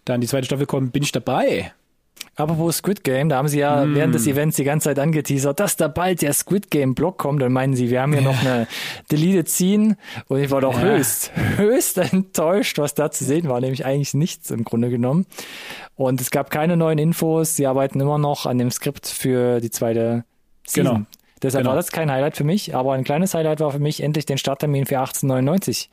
[SPEAKER 2] dann die zweite Staffel kommt, bin ich dabei.
[SPEAKER 1] Apropos Squid Game, da haben sie ja
[SPEAKER 2] Mm.
[SPEAKER 1] während des Events die ganze Zeit angeteasert, dass da bald der Squid Game Blog kommt. Dann meinen sie, wir haben hier noch eine Deleted Scene. Und ich war doch
[SPEAKER 2] Ja.
[SPEAKER 1] höchst, höchst enttäuscht, was da zu sehen war, nämlich eigentlich nichts im Grunde genommen. Und es gab keine neuen Infos. Sie arbeiten immer noch an dem Skript für die zweite Season.
[SPEAKER 2] Genau.
[SPEAKER 1] Deshalb
[SPEAKER 2] Genau.
[SPEAKER 1] war das kein Highlight für mich, aber ein kleines Highlight war für mich, endlich den Starttermin für 1899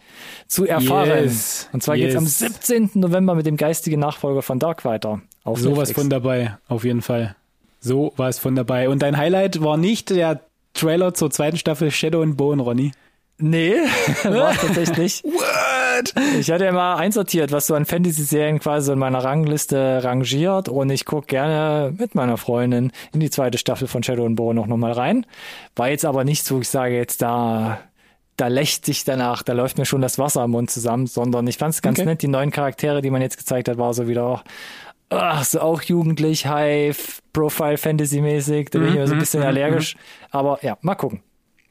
[SPEAKER 1] zu erfahren.
[SPEAKER 2] Yes.
[SPEAKER 1] Und zwar geht's am
[SPEAKER 2] Yes.
[SPEAKER 1] 17. November mit dem geistigen Nachfolger von Dark weiter. Auf
[SPEAKER 2] Sowas
[SPEAKER 1] Netflix.
[SPEAKER 2] von dabei, auf jeden Fall. So war es von dabei. Und dein Highlight war nicht der Trailer zur zweiten Staffel Shadow and Bone, Ronny.
[SPEAKER 1] Nee, war es tatsächlich nicht.
[SPEAKER 2] What?
[SPEAKER 1] Ich hatte ja mal einsortiert, was so an Fantasy-Serien quasi so in meiner Rangliste rangiert und ich gucke gerne mit meiner Freundin in die zweite Staffel von Shadow and Bone noch nochmal rein. War jetzt aber nicht so, ich sage jetzt da, da lächt sich danach, da läuft mir schon das Wasser am Mund zusammen, sondern ich fand es ganz
[SPEAKER 2] Okay.
[SPEAKER 1] nett, die neuen Charaktere, die man jetzt gezeigt hat, war so wieder, ach, so auch jugendlich, High, Profile Fantasy mäßig, da bin ich immer so ein bisschen allergisch, aber ja, mal gucken.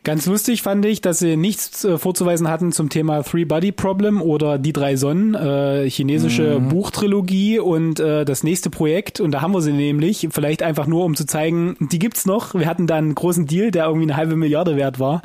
[SPEAKER 2] Ganz lustig fand ich, dass sie nichts äh, vorzuweisen hatten zum Thema Three Body Problem oder Die drei Sonnen, äh, chinesische Buchtrilogie und äh, das nächste Projekt. Und da haben wir sie nämlich, vielleicht einfach nur, um zu zeigen, die gibt's noch. Wir hatten da einen großen Deal, der irgendwie eine halbe Milliarde wert war.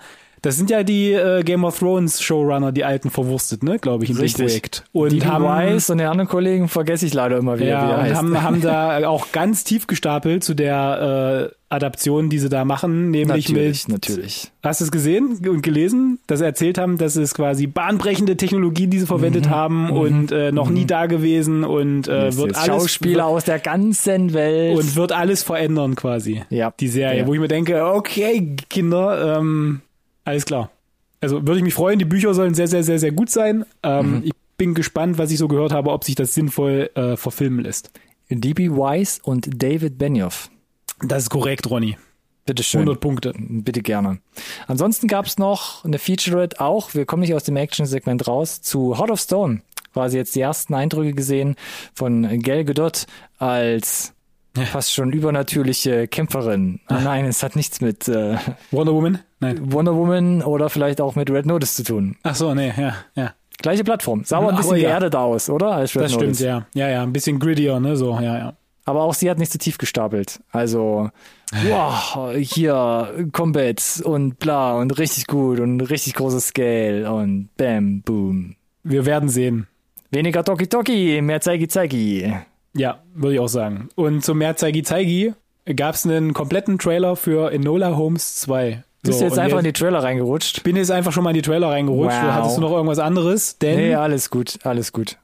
[SPEAKER 2] Das sind ja die äh, Game of Thrones Showrunner, die alten verwurstet, ne, glaube ich, in dem Projekt. Und
[SPEAKER 1] die
[SPEAKER 2] haben
[SPEAKER 1] Weiss und den anderen Kollegen vergesse ich leider immer wieder, wie
[SPEAKER 2] ja, und
[SPEAKER 1] heißt.
[SPEAKER 2] haben, haben da auch ganz tief gestapelt zu der äh, Adaption, die sie da machen, nämlich
[SPEAKER 1] natürlich,
[SPEAKER 2] mit
[SPEAKER 1] natürlich.
[SPEAKER 2] Hast du es gesehen und gelesen, dass sie erzählt haben, dass es quasi bahnbrechende Technologie, die sie verwendet haben und äh, noch nie da gewesen und äh,
[SPEAKER 1] Yes,
[SPEAKER 2] wird
[SPEAKER 1] yes.
[SPEAKER 2] alles
[SPEAKER 1] Schauspieler aus der ganzen Welt.
[SPEAKER 2] und wird alles verändern quasi.
[SPEAKER 1] Ja.
[SPEAKER 2] Die Serie,
[SPEAKER 1] Ja.
[SPEAKER 2] wo ich mir denke, okay, Kinder, ähm, alles klar. Also würde ich mich freuen, die Bücher sollen sehr, sehr, sehr, sehr gut sein. Ähm, Ich bin gespannt, was ich so gehört habe, ob sich das sinnvoll äh, verfilmen lässt.
[SPEAKER 1] D.B. Weiss und David Benioff.
[SPEAKER 2] Das ist korrekt, Ronny.
[SPEAKER 1] Bitteschön.
[SPEAKER 2] 100 Punkte.
[SPEAKER 1] Bitte gerne. Ansonsten gab's noch eine Featurette auch, wir kommen nicht aus dem Action-Segment raus, zu Heart of Stone. Quasi jetzt die ersten Eindrücke gesehen von Gal Gadot als fast schon übernatürliche Kämpferin. Nein, es hat nichts mit äh,
[SPEAKER 2] Wonder Woman? Nein.
[SPEAKER 1] Wonder Woman oder vielleicht auch mit Red Notice zu tun.
[SPEAKER 2] Ach so, nee, ja, ja.
[SPEAKER 1] Gleiche Plattform. Sah aber ein
[SPEAKER 2] Aber
[SPEAKER 1] bisschen
[SPEAKER 2] ja.
[SPEAKER 1] aus, oder? Als Red
[SPEAKER 2] Das stimmt,
[SPEAKER 1] Notice.
[SPEAKER 2] ja. Ja, ja, ein bisschen grittier, ne, so, ja, ja.
[SPEAKER 1] Aber auch sie hat nicht so tief gestapelt. Also, wow, hier Combat und bla und richtig gut und richtig großes Scale und bam, boom.
[SPEAKER 2] Wir werden sehen.
[SPEAKER 1] Weniger Toki Toki, mehr Zeigi Zeigi.
[SPEAKER 2] Ja, würde ich auch sagen. Und zum mehr Zeigi Zeigi gab es einen kompletten Trailer für Enola Holmes 2.
[SPEAKER 1] Bist
[SPEAKER 2] So,
[SPEAKER 1] du jetzt einfach in die Trailer reingerutscht?
[SPEAKER 2] bin jetzt einfach schon mal in die Trailer reingerutscht.
[SPEAKER 1] Wow.
[SPEAKER 2] Hattest du noch irgendwas anderes? Denn
[SPEAKER 1] Nee, alles gut, alles gut.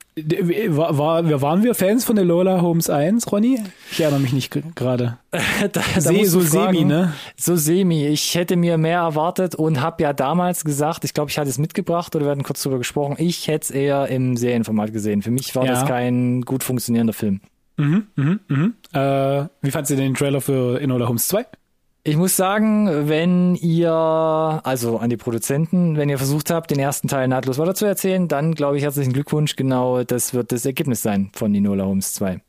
[SPEAKER 2] war, war, waren wir Fans von Enola Holmes 1, Ronny? Ich erinnere mich nicht gerade. Se- so
[SPEAKER 1] fragen.
[SPEAKER 2] semi, ne?
[SPEAKER 1] So semi. Ich hätte mir mehr erwartet und habe ja damals gesagt, ich glaube, ich hatte es mitgebracht oder wir hatten kurz drüber gesprochen, ich hätte es eher im Serienformat gesehen. Für mich war
[SPEAKER 2] Ja.
[SPEAKER 1] das kein gut funktionierender Film.
[SPEAKER 2] Mhm, mhm, mhm. Äh, wie fandst du den Trailer für Enola Holmes 2?
[SPEAKER 1] Ich muss sagen, wenn ihr, also an die Produzenten, wenn ihr versucht habt, den ersten Teil nahtlos weiter zu erzählen, dann glaube ich herzlichen Glückwunsch. Genau, das wird das Ergebnis sein von Enola Holmes 2.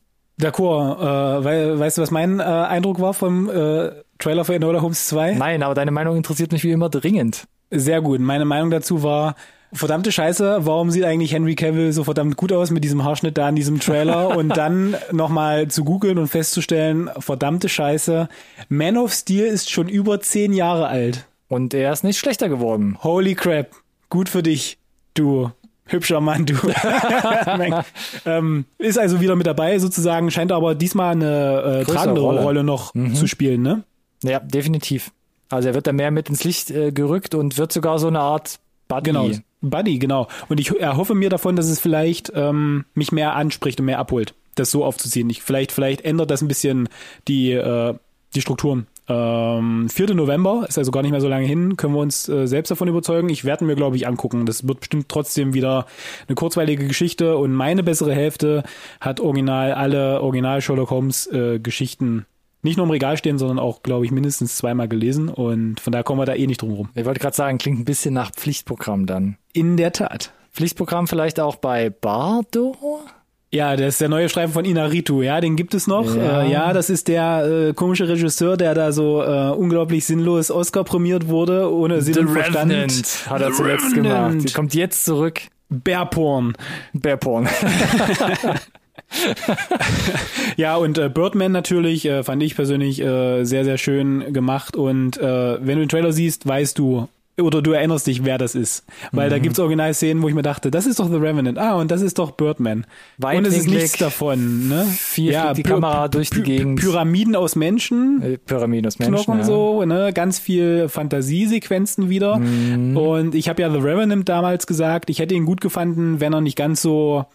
[SPEAKER 2] D'accord. Äh, wei- weißt du, was mein äh, Eindruck war vom äh, Trailer für Enola Holmes 2?
[SPEAKER 1] Nein, aber deine Meinung interessiert mich wie immer dringend.
[SPEAKER 2] Sehr gut. Meine Meinung dazu war, verdammte Scheiße, warum sieht eigentlich Henry Cavill so verdammt gut aus mit diesem Haarschnitt da in diesem Trailer und dann nochmal zu googeln und festzustellen, verdammte Scheiße, Man of Steel ist schon über zehn Jahre alt.
[SPEAKER 1] Und er ist nicht schlechter geworden.
[SPEAKER 2] Holy crap. Gut für dich, du hübscher Mann, du. ähm, ist also wieder mit dabei sozusagen, scheint aber diesmal eine äh, tragendere
[SPEAKER 1] Rolle.
[SPEAKER 2] Rolle, noch zu spielen, ne?
[SPEAKER 1] Ja, definitiv. Also er wird da mehr mit ins Licht äh, gerückt und wird sogar so eine Art Buddy.
[SPEAKER 2] Genau. Buddy, genau. Und ich erhoffe mir davon, dass es vielleicht ähm, mich mehr anspricht und mehr abholt, das so aufzuziehen. Ich, vielleicht, vielleicht ändert das ein bisschen die, äh, die Strukturen. Ähm, 4. November ist also gar nicht mehr so lange hin, können wir uns äh, selbst davon überzeugen. Ich werde mir, glaube ich, angucken. Das wird bestimmt trotzdem wieder eine kurzweilige Geschichte und meine bessere Hälfte hat original alle Original Sherlock Holmes äh, Geschichten nicht nur im Regal stehen, sondern auch, glaube ich, mindestens zweimal gelesen und von daher kommen wir da eh nicht drum rum.
[SPEAKER 1] Ich wollte gerade sagen, klingt ein bisschen nach Pflichtprogramm dann.
[SPEAKER 2] In der Tat.
[SPEAKER 1] Pflichtprogramm vielleicht auch bei Bardo?
[SPEAKER 2] Ja, das ist der neue Streifen von Inaritu, ja, den gibt es noch.
[SPEAKER 1] Ja,
[SPEAKER 2] äh, ja das ist der äh, komische Regisseur, der da so äh, unglaublich sinnlos Oscar prämiert wurde, ohne Sinn
[SPEAKER 1] The
[SPEAKER 2] und Verstand.
[SPEAKER 1] Revenant hat er
[SPEAKER 2] The
[SPEAKER 1] zuletzt
[SPEAKER 2] Revenant.
[SPEAKER 1] gemacht. Sie kommt jetzt zurück.
[SPEAKER 2] Bearporn.
[SPEAKER 1] Bearporn.
[SPEAKER 2] Ja, und äh, Birdman natürlich äh, fand ich persönlich äh, sehr, sehr schön gemacht. Und äh, wenn du den Trailer siehst, weißt du, oder du erinnerst dich, wer das ist. Weil
[SPEAKER 1] Mhm.
[SPEAKER 2] da gibt's Originalszenen, wo ich mir dachte, das ist doch The Revenant. Ah, und das ist doch Birdman.
[SPEAKER 1] Weit
[SPEAKER 2] und es ist nichts davon. Ne?
[SPEAKER 1] Viel fliegt die Kamera durch die Gegend.
[SPEAKER 2] Pyramiden aus Menschen.
[SPEAKER 1] Äh, Pyramiden aus Menschen.
[SPEAKER 2] Knochen
[SPEAKER 1] ja.
[SPEAKER 2] so, ne, ganz viel Fantasiesequenzen wieder.
[SPEAKER 1] Mhm.
[SPEAKER 2] Und ich habe ja The Revenant damals gesagt, ich hätte ihn gut gefunden, wenn er nicht ganz so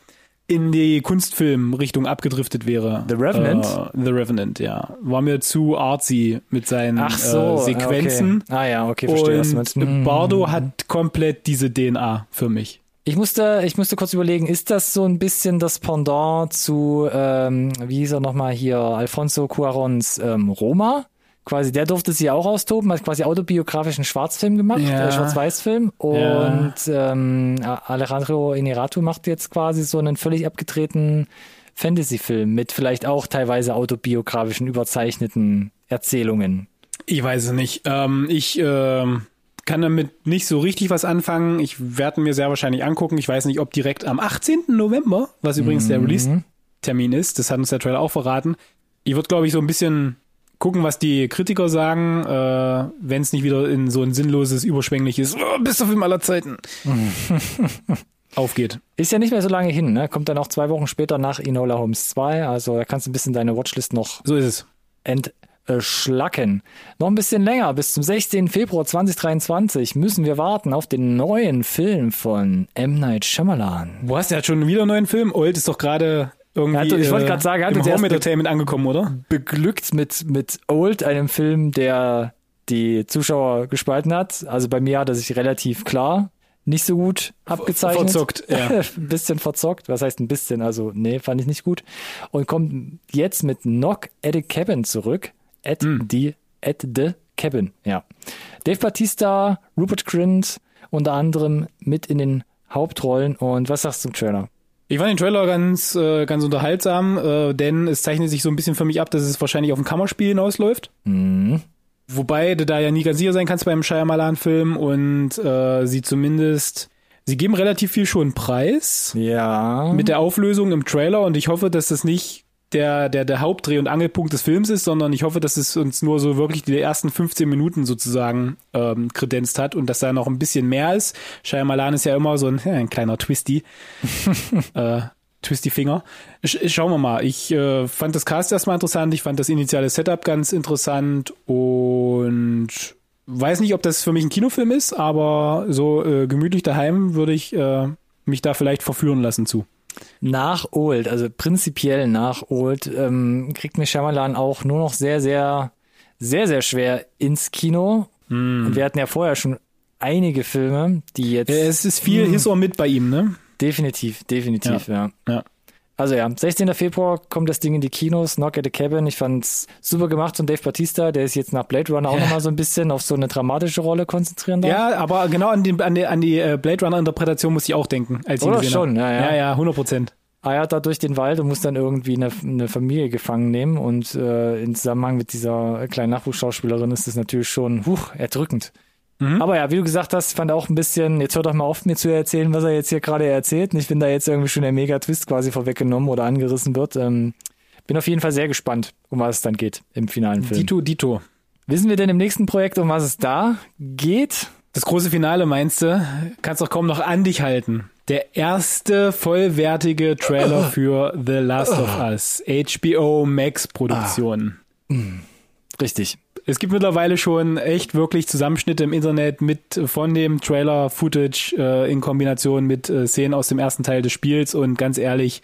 [SPEAKER 2] in die Kunstfilm-Richtung abgedriftet wäre.
[SPEAKER 1] The Revenant?
[SPEAKER 2] Äh, The Revenant, ja. War mir zu artsy mit seinen
[SPEAKER 1] Ach so,
[SPEAKER 2] äh, Sequenzen.
[SPEAKER 1] Okay. Ah ja, okay, verstehe.
[SPEAKER 2] Und.
[SPEAKER 1] Mhm.
[SPEAKER 2] Bardo hat komplett diese DNA für mich.
[SPEAKER 1] Ich musste, ich musste kurz überlegen, ist das so ein bisschen das Pendant zu, ähm, wie hieß er nochmal hier, Alfonso Cuarons ähm, Roma? Quasi, der durfte sie auch austoben, hat quasi autobiografischen Schwarzfilm gemacht,
[SPEAKER 2] Ja.
[SPEAKER 1] äh, Schwarz-Weiß-Film. Und ähm, Alejandro Inarritu macht jetzt quasi so einen völlig abgedrehten Fantasy-Film mit vielleicht auch teilweise autobiografischen, überzeichneten Erzählungen.
[SPEAKER 2] Ich weiß es nicht. Ähm, ich ähm, kann damit nicht so richtig was anfangen. Ich werde mir sehr wahrscheinlich angucken. Ich weiß nicht, ob direkt am 18. November, was übrigens
[SPEAKER 1] Mhm.
[SPEAKER 2] der Release-Termin ist, das hat uns der Trailer auch verraten. Ich würde, glaube ich, so ein bisschen gucken, was die Kritiker sagen, äh, wenn es nicht wieder in so ein sinnloses, überschwängliches oh, bester Film aller Zeiten aufgeht.
[SPEAKER 1] Ist ja nicht mehr so lange hin, ne? Kommt dann auch zwei Wochen später nach Enola Holmes 2, also da kannst du ein bisschen deine Watchlist noch
[SPEAKER 2] So ist es.
[SPEAKER 1] entschlacken. Noch ein bisschen länger, bis zum 16. Februar 2023 müssen wir warten auf den neuen Film von M. Night Shyamalan.
[SPEAKER 2] Wo hast du ja schon wieder einen neuen Film? Old ist doch gerade irgendwie
[SPEAKER 1] hat- ich wollte
[SPEAKER 2] äh,
[SPEAKER 1] gerade sagen, er hat
[SPEAKER 2] im Home Entertainment angekommen, oder?
[SPEAKER 1] Beglückt mit, mit Old, einem Film, der die Zuschauer gespalten hat. Also bei mir hat er sich relativ klar nicht so gut abgezeichnet.
[SPEAKER 2] verzockt, ja.
[SPEAKER 1] ein bisschen verzockt. Was heißt ein bisschen? Also, nee, fand ich nicht gut. Und kommt jetzt mit Knock at the Cabin zurück. At
[SPEAKER 2] Hm.
[SPEAKER 1] the, at the Cabin, ja. Dave Batista, Rupert Grint unter anderem mit in den Hauptrollen. Und was sagst du zum Trailer?
[SPEAKER 2] Ich fand den Trailer ganz, äh, ganz unterhaltsam, äh, denn es zeichnet sich so ein bisschen für mich ab, dass es wahrscheinlich auf ein Kammerspiel hinausläuft.
[SPEAKER 1] Mhm.
[SPEAKER 2] Wobei du da ja nie ganz sicher sein kannst beim Shyamalan-Film und äh, sie zumindest, sie geben relativ viel schon preis
[SPEAKER 1] Ja.
[SPEAKER 2] mit der Auflösung im Trailer und ich hoffe, dass das nicht der, der, der Hauptdreh- und Angelpunkt des Films ist, sondern ich hoffe, dass es uns nur so wirklich die ersten 15 Minuten sozusagen ähm, kredenzt hat und dass da noch ein bisschen mehr ist. Shyamalan ist ja immer so ein, ein kleiner Twisty. äh, Twisty Finger. Sch schauen wir mal. Ich äh, fand das Cast erstmal interessant. Ich fand das initiale Setup ganz interessant und weiß nicht, ob das für mich ein Kinofilm ist, aber so äh, gemütlich daheim würde ich äh, mich da vielleicht verführen lassen zu.
[SPEAKER 1] Nach Old, also prinzipiell nach Old, ähm, kriegt mir Shyamalan auch nur noch sehr, sehr, sehr, sehr schwer ins Kino. Und wir hatten ja vorher schon einige Filme, die jetzt
[SPEAKER 2] Es ist viel Hiss or mit bei ihm, ne?
[SPEAKER 1] definitiv, definitiv, ja.
[SPEAKER 2] Ja.
[SPEAKER 1] Also ja, 16. Februar kommt das Ding in die Kinos, Knock at the Cabin. Ich fand's super gemacht von Dave Bautista, der ist jetzt nach Blade Runner auch
[SPEAKER 2] Ja.
[SPEAKER 1] nochmal so ein bisschen auf so eine dramatische Rolle konzentrieren darf.
[SPEAKER 2] Ja, aber genau an die, an die, an die äh, Blade Runner Interpretation muss ich auch denken, als ich
[SPEAKER 1] Oder
[SPEAKER 2] gesehen
[SPEAKER 1] schon, ja, ja.
[SPEAKER 2] Ja, ja, 100 Prozent.
[SPEAKER 1] eiert da durch den Wald und muss dann irgendwie eine, eine Familie gefangen nehmen. Und äh, im Zusammenhang mit dieser kleinen Nachwuchsschauspielerin ist das natürlich schon huch, erdrückend.
[SPEAKER 2] Mhm.
[SPEAKER 1] Aber ja, wie du gesagt hast, fand auch ein bisschen, jetzt hör doch mal auf, mir zu erzählen, was er jetzt hier gerade erzählt. Nicht, wenn da jetzt irgendwie schon der Mega-Twist quasi vorweggenommen oder angerissen wird. Ähm, bin auf jeden Fall sehr gespannt, um was es dann geht im finalen Film.
[SPEAKER 2] Dito, Dito.
[SPEAKER 1] Wissen wir denn im nächsten Projekt, um was es da geht?
[SPEAKER 2] Das große Finale meinst du? Kannst doch kaum noch an dich halten. Der erste vollwertige Trailer für The Last of Us. HBO Max Produktion.
[SPEAKER 1] Richtig.
[SPEAKER 2] Es gibt mittlerweile schon echt wirklich Zusammenschnitte im Internet mit von dem Trailer-Footage äh, in Kombination mit äh, Szenen aus dem ersten Teil des Spiels und ganz ehrlich,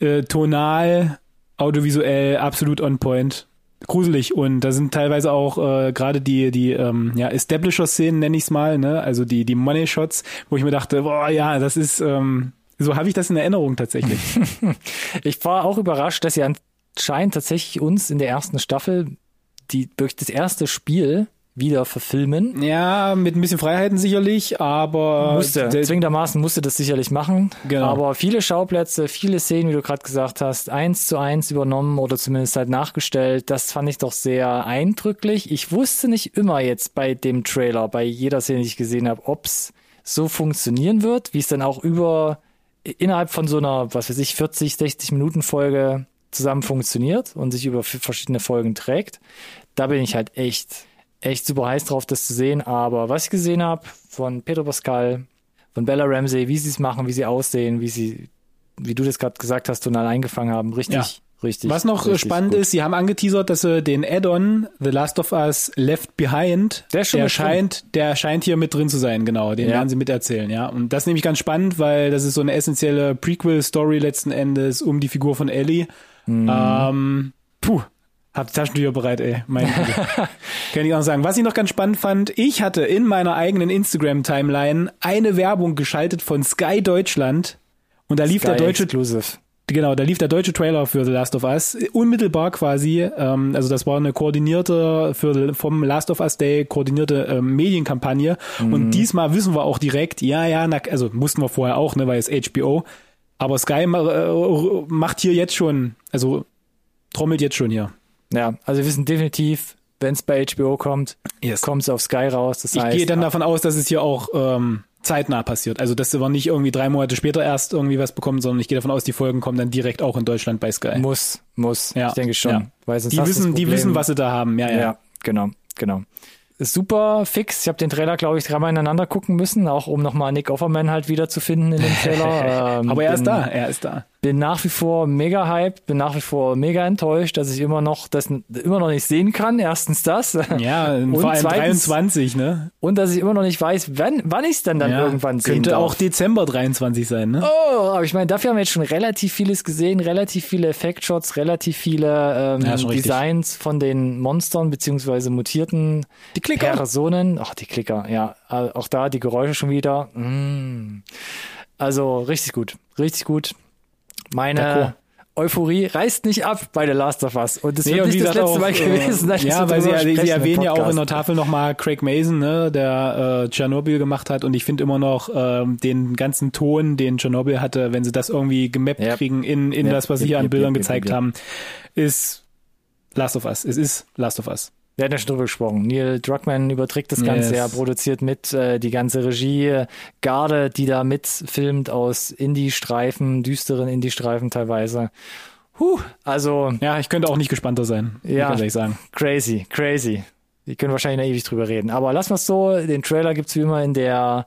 [SPEAKER 2] äh, tonal, audiovisuell absolut on point. Gruselig und da sind teilweise auch äh, gerade die die ähm, ja Establisher-Szenen nenne ich es mal, ne? Also die die Money-Shots, wo ich mir dachte, boah ja, das ist ähm, so habe ich das in Erinnerung tatsächlich.
[SPEAKER 1] ich war auch überrascht, dass sie anscheinend tatsächlich uns in der ersten Staffel die durch das erste Spiel wieder verfilmen.
[SPEAKER 2] Ja, mit ein bisschen Freiheiten sicherlich, aber
[SPEAKER 1] musste zwingendermaßen musste das sicherlich machen. Genau. Aber viele Schauplätze, viele Szenen, wie du gerade gesagt hast, eins zu eins übernommen oder zumindest halt nachgestellt. Das fand ich doch sehr eindrücklich. Ich wusste nicht immer jetzt bei dem Trailer, bei jeder Szene, die ich gesehen habe, ob's so funktionieren wird, wie es dann auch über innerhalb von so einer, was weiß ich, 40, 60 Minuten Folge zusammen funktioniert und sich über verschiedene Folgen trägt. Da bin ich halt echt, echt super heiß drauf, das zu sehen. Aber was ich gesehen habe von Pedro Pascal, von Bella Ramsey, wie sie es machen, wie sie aussehen, wie sie, wie du das gerade gesagt hast, tonal eingefangen haben, richtig, ja. Richtig.
[SPEAKER 2] Was noch
[SPEAKER 1] richtig
[SPEAKER 2] spannend gut. ist, sie haben angeteasert, dass sie den Add-on The Last of Us Left Behind, der, der scheint, drin. der scheint hier mit drin zu sein, genau. Den ja. werden sie miterzählen, ja. Und das ist nämlich ganz spannend, weil das ist so eine essentielle Prequel-Story letzten Endes um die Figur von Ellie. Mhm. Ähm, puh, hab die Taschentücher bereit, ey. Mein Kann ich auch sagen. Was ich noch ganz spannend fand, ich hatte in meiner eigenen Instagram-Timeline eine Werbung geschaltet von Sky Deutschland und da lief Sky der deutsche
[SPEAKER 1] Exclusive.
[SPEAKER 2] Genau, da lief der deutsche Trailer für The Last of Us unmittelbar quasi. Ähm, also das war eine koordinierte für vom Last of Us Day koordinierte ähm, Medienkampagne. Mhm. Und diesmal wissen wir auch direkt, ja, ja, na, also mussten wir vorher auch, ne, weil es HBO. Aber Sky äh, macht hier jetzt schon, also trommelt jetzt schon hier.
[SPEAKER 1] Ja, also wir wissen definitiv, wenn es bei HBO kommt, yes. kommt es auf Sky raus. Das
[SPEAKER 2] ich
[SPEAKER 1] heißt,
[SPEAKER 2] gehe dann davon aus, dass es hier auch ähm, zeitnah passiert. Also dass wir nicht irgendwie drei Monate später erst irgendwie was bekommen, sondern ich gehe davon aus, die Folgen kommen dann direkt auch in Deutschland bei Sky.
[SPEAKER 1] Muss, muss. Ja. Ich denke schon.
[SPEAKER 2] Ja. Weil sonst die wissen, die wissen, was sie da haben. Ja, ja. ja
[SPEAKER 1] genau, genau super fix. Ich habe den Trailer, glaube ich, dreimal ineinander gucken müssen, auch um nochmal Nick Offerman halt wieder zu finden in dem Trailer.
[SPEAKER 2] Ähm, Aber er ist da, er ist da.
[SPEAKER 1] Bin nach wie vor mega hyped, bin nach wie vor mega enttäuscht, dass ich immer noch das immer noch nicht sehen kann. Erstens das.
[SPEAKER 2] Ja, und vor allem zweitens, 23, ne?
[SPEAKER 1] Und dass ich immer noch nicht weiß, wann, wann ich es dann, dann ja, irgendwann sehen
[SPEAKER 2] Könnte
[SPEAKER 1] darf.
[SPEAKER 2] auch Dezember 23 sein, ne?
[SPEAKER 1] Oh, aber ich meine, dafür haben wir jetzt schon relativ vieles gesehen, relativ viele Effektshots, relativ viele ähm, ja, Designs richtig. von den Monstern beziehungsweise mutierten
[SPEAKER 2] die
[SPEAKER 1] Personen Stimmen. Ach, die Klicker, ja. Auch da die Geräusche schon wieder. Mm. Also richtig gut. Richtig gut. Meine Euphorie reißt nicht ab bei The Last of Us. Und das nee, wird nicht das letzte auch, Mal gewesen
[SPEAKER 2] sein. Ja, weil sie, sie erwähnen ja auch in der Tafel nochmal Craig Mason, ne, der äh, Tschernobyl gemacht hat. Und ich finde immer noch ähm, den ganzen Ton, den Tschernobyl hatte, wenn sie das irgendwie gemappt yep. kriegen in, in yep. das, was sie hier yep. an Bildern gezeigt haben, ist Last of Us. Es ist Last of Us.
[SPEAKER 1] Wir hatten ja schon drüber gesprochen. Neil Druckmann überträgt das Ganze, yes. er produziert mit äh, die ganze Regie, Garde, die da mitfilmt aus Indie-Streifen, düsteren Indie-Streifen teilweise. Huh, also.
[SPEAKER 2] Ja, ich könnte auch nicht gespannter sein.
[SPEAKER 1] Ja,
[SPEAKER 2] kann ich sagen.
[SPEAKER 1] Crazy, crazy. Wir können wahrscheinlich noch ewig drüber reden. Aber lass mal so, den Trailer gibt's wie immer in der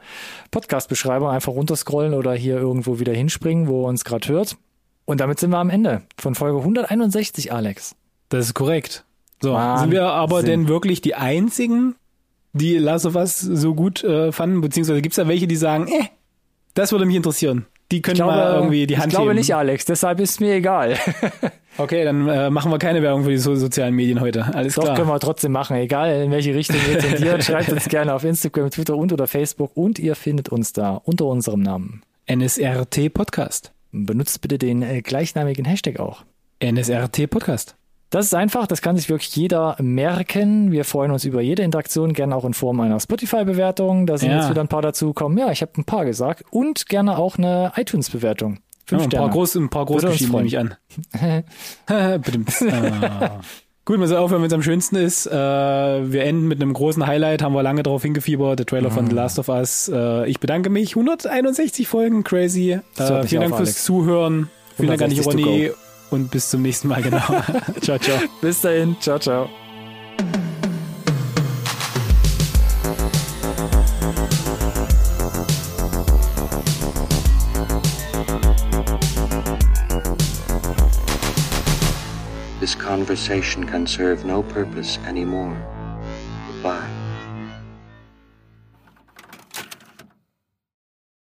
[SPEAKER 1] Podcast-Beschreibung. Einfach runterscrollen oder hier irgendwo wieder hinspringen, wo uns gerade hört. Und damit sind wir am Ende von Folge 161, Alex.
[SPEAKER 2] Das ist korrekt. So, Wahnsinn. sind wir aber denn wirklich die einzigen, die Last of Us so gut äh, fanden? Beziehungsweise gibt es da welche, die sagen, eh, das würde mich interessieren. Die können glaube, mal irgendwie die Hand
[SPEAKER 1] Ich glaube
[SPEAKER 2] heben.
[SPEAKER 1] nicht, Alex, deshalb ist mir egal.
[SPEAKER 2] okay, dann äh, machen wir keine Werbung für die so sozialen Medien heute. Alles
[SPEAKER 1] Doch,
[SPEAKER 2] klar.
[SPEAKER 1] können wir trotzdem machen, egal in welche Richtung ihr tendiert. Schreibt uns gerne auf Instagram, Twitter und oder Facebook und ihr findet uns da unter unserem Namen.
[SPEAKER 2] NSRT Podcast.
[SPEAKER 1] Benutzt bitte den äh, gleichnamigen Hashtag auch.
[SPEAKER 2] NSRT Podcast.
[SPEAKER 1] Das ist einfach, das kann sich wirklich jeder merken. Wir freuen uns über jede Interaktion, gerne auch in Form einer Spotify-Bewertung. Da sind ja. jetzt wieder ein paar dazugekommen. Ja, ich habe ein paar gesagt. Und gerne auch eine iTunes-Bewertung.
[SPEAKER 2] Fünf ja, ein, paar groß, ein paar groß geschrieben nehme ich an. ah. Gut, man soll aufhören, wenn es am schönsten ist. Äh, wir enden mit einem großen Highlight, haben wir lange darauf hingefiebert, der Trailer mhm. von The Last of Us. Äh, ich bedanke mich. 161 Folgen, crazy. Äh, vielen Dank fürs Alex. Zuhören. Vielen Dank an dich, Ronny und bis zum nächsten Mal, genau. ciao, ciao.
[SPEAKER 1] Bis dahin, ciao, ciao. This conversation can serve no purpose anymore.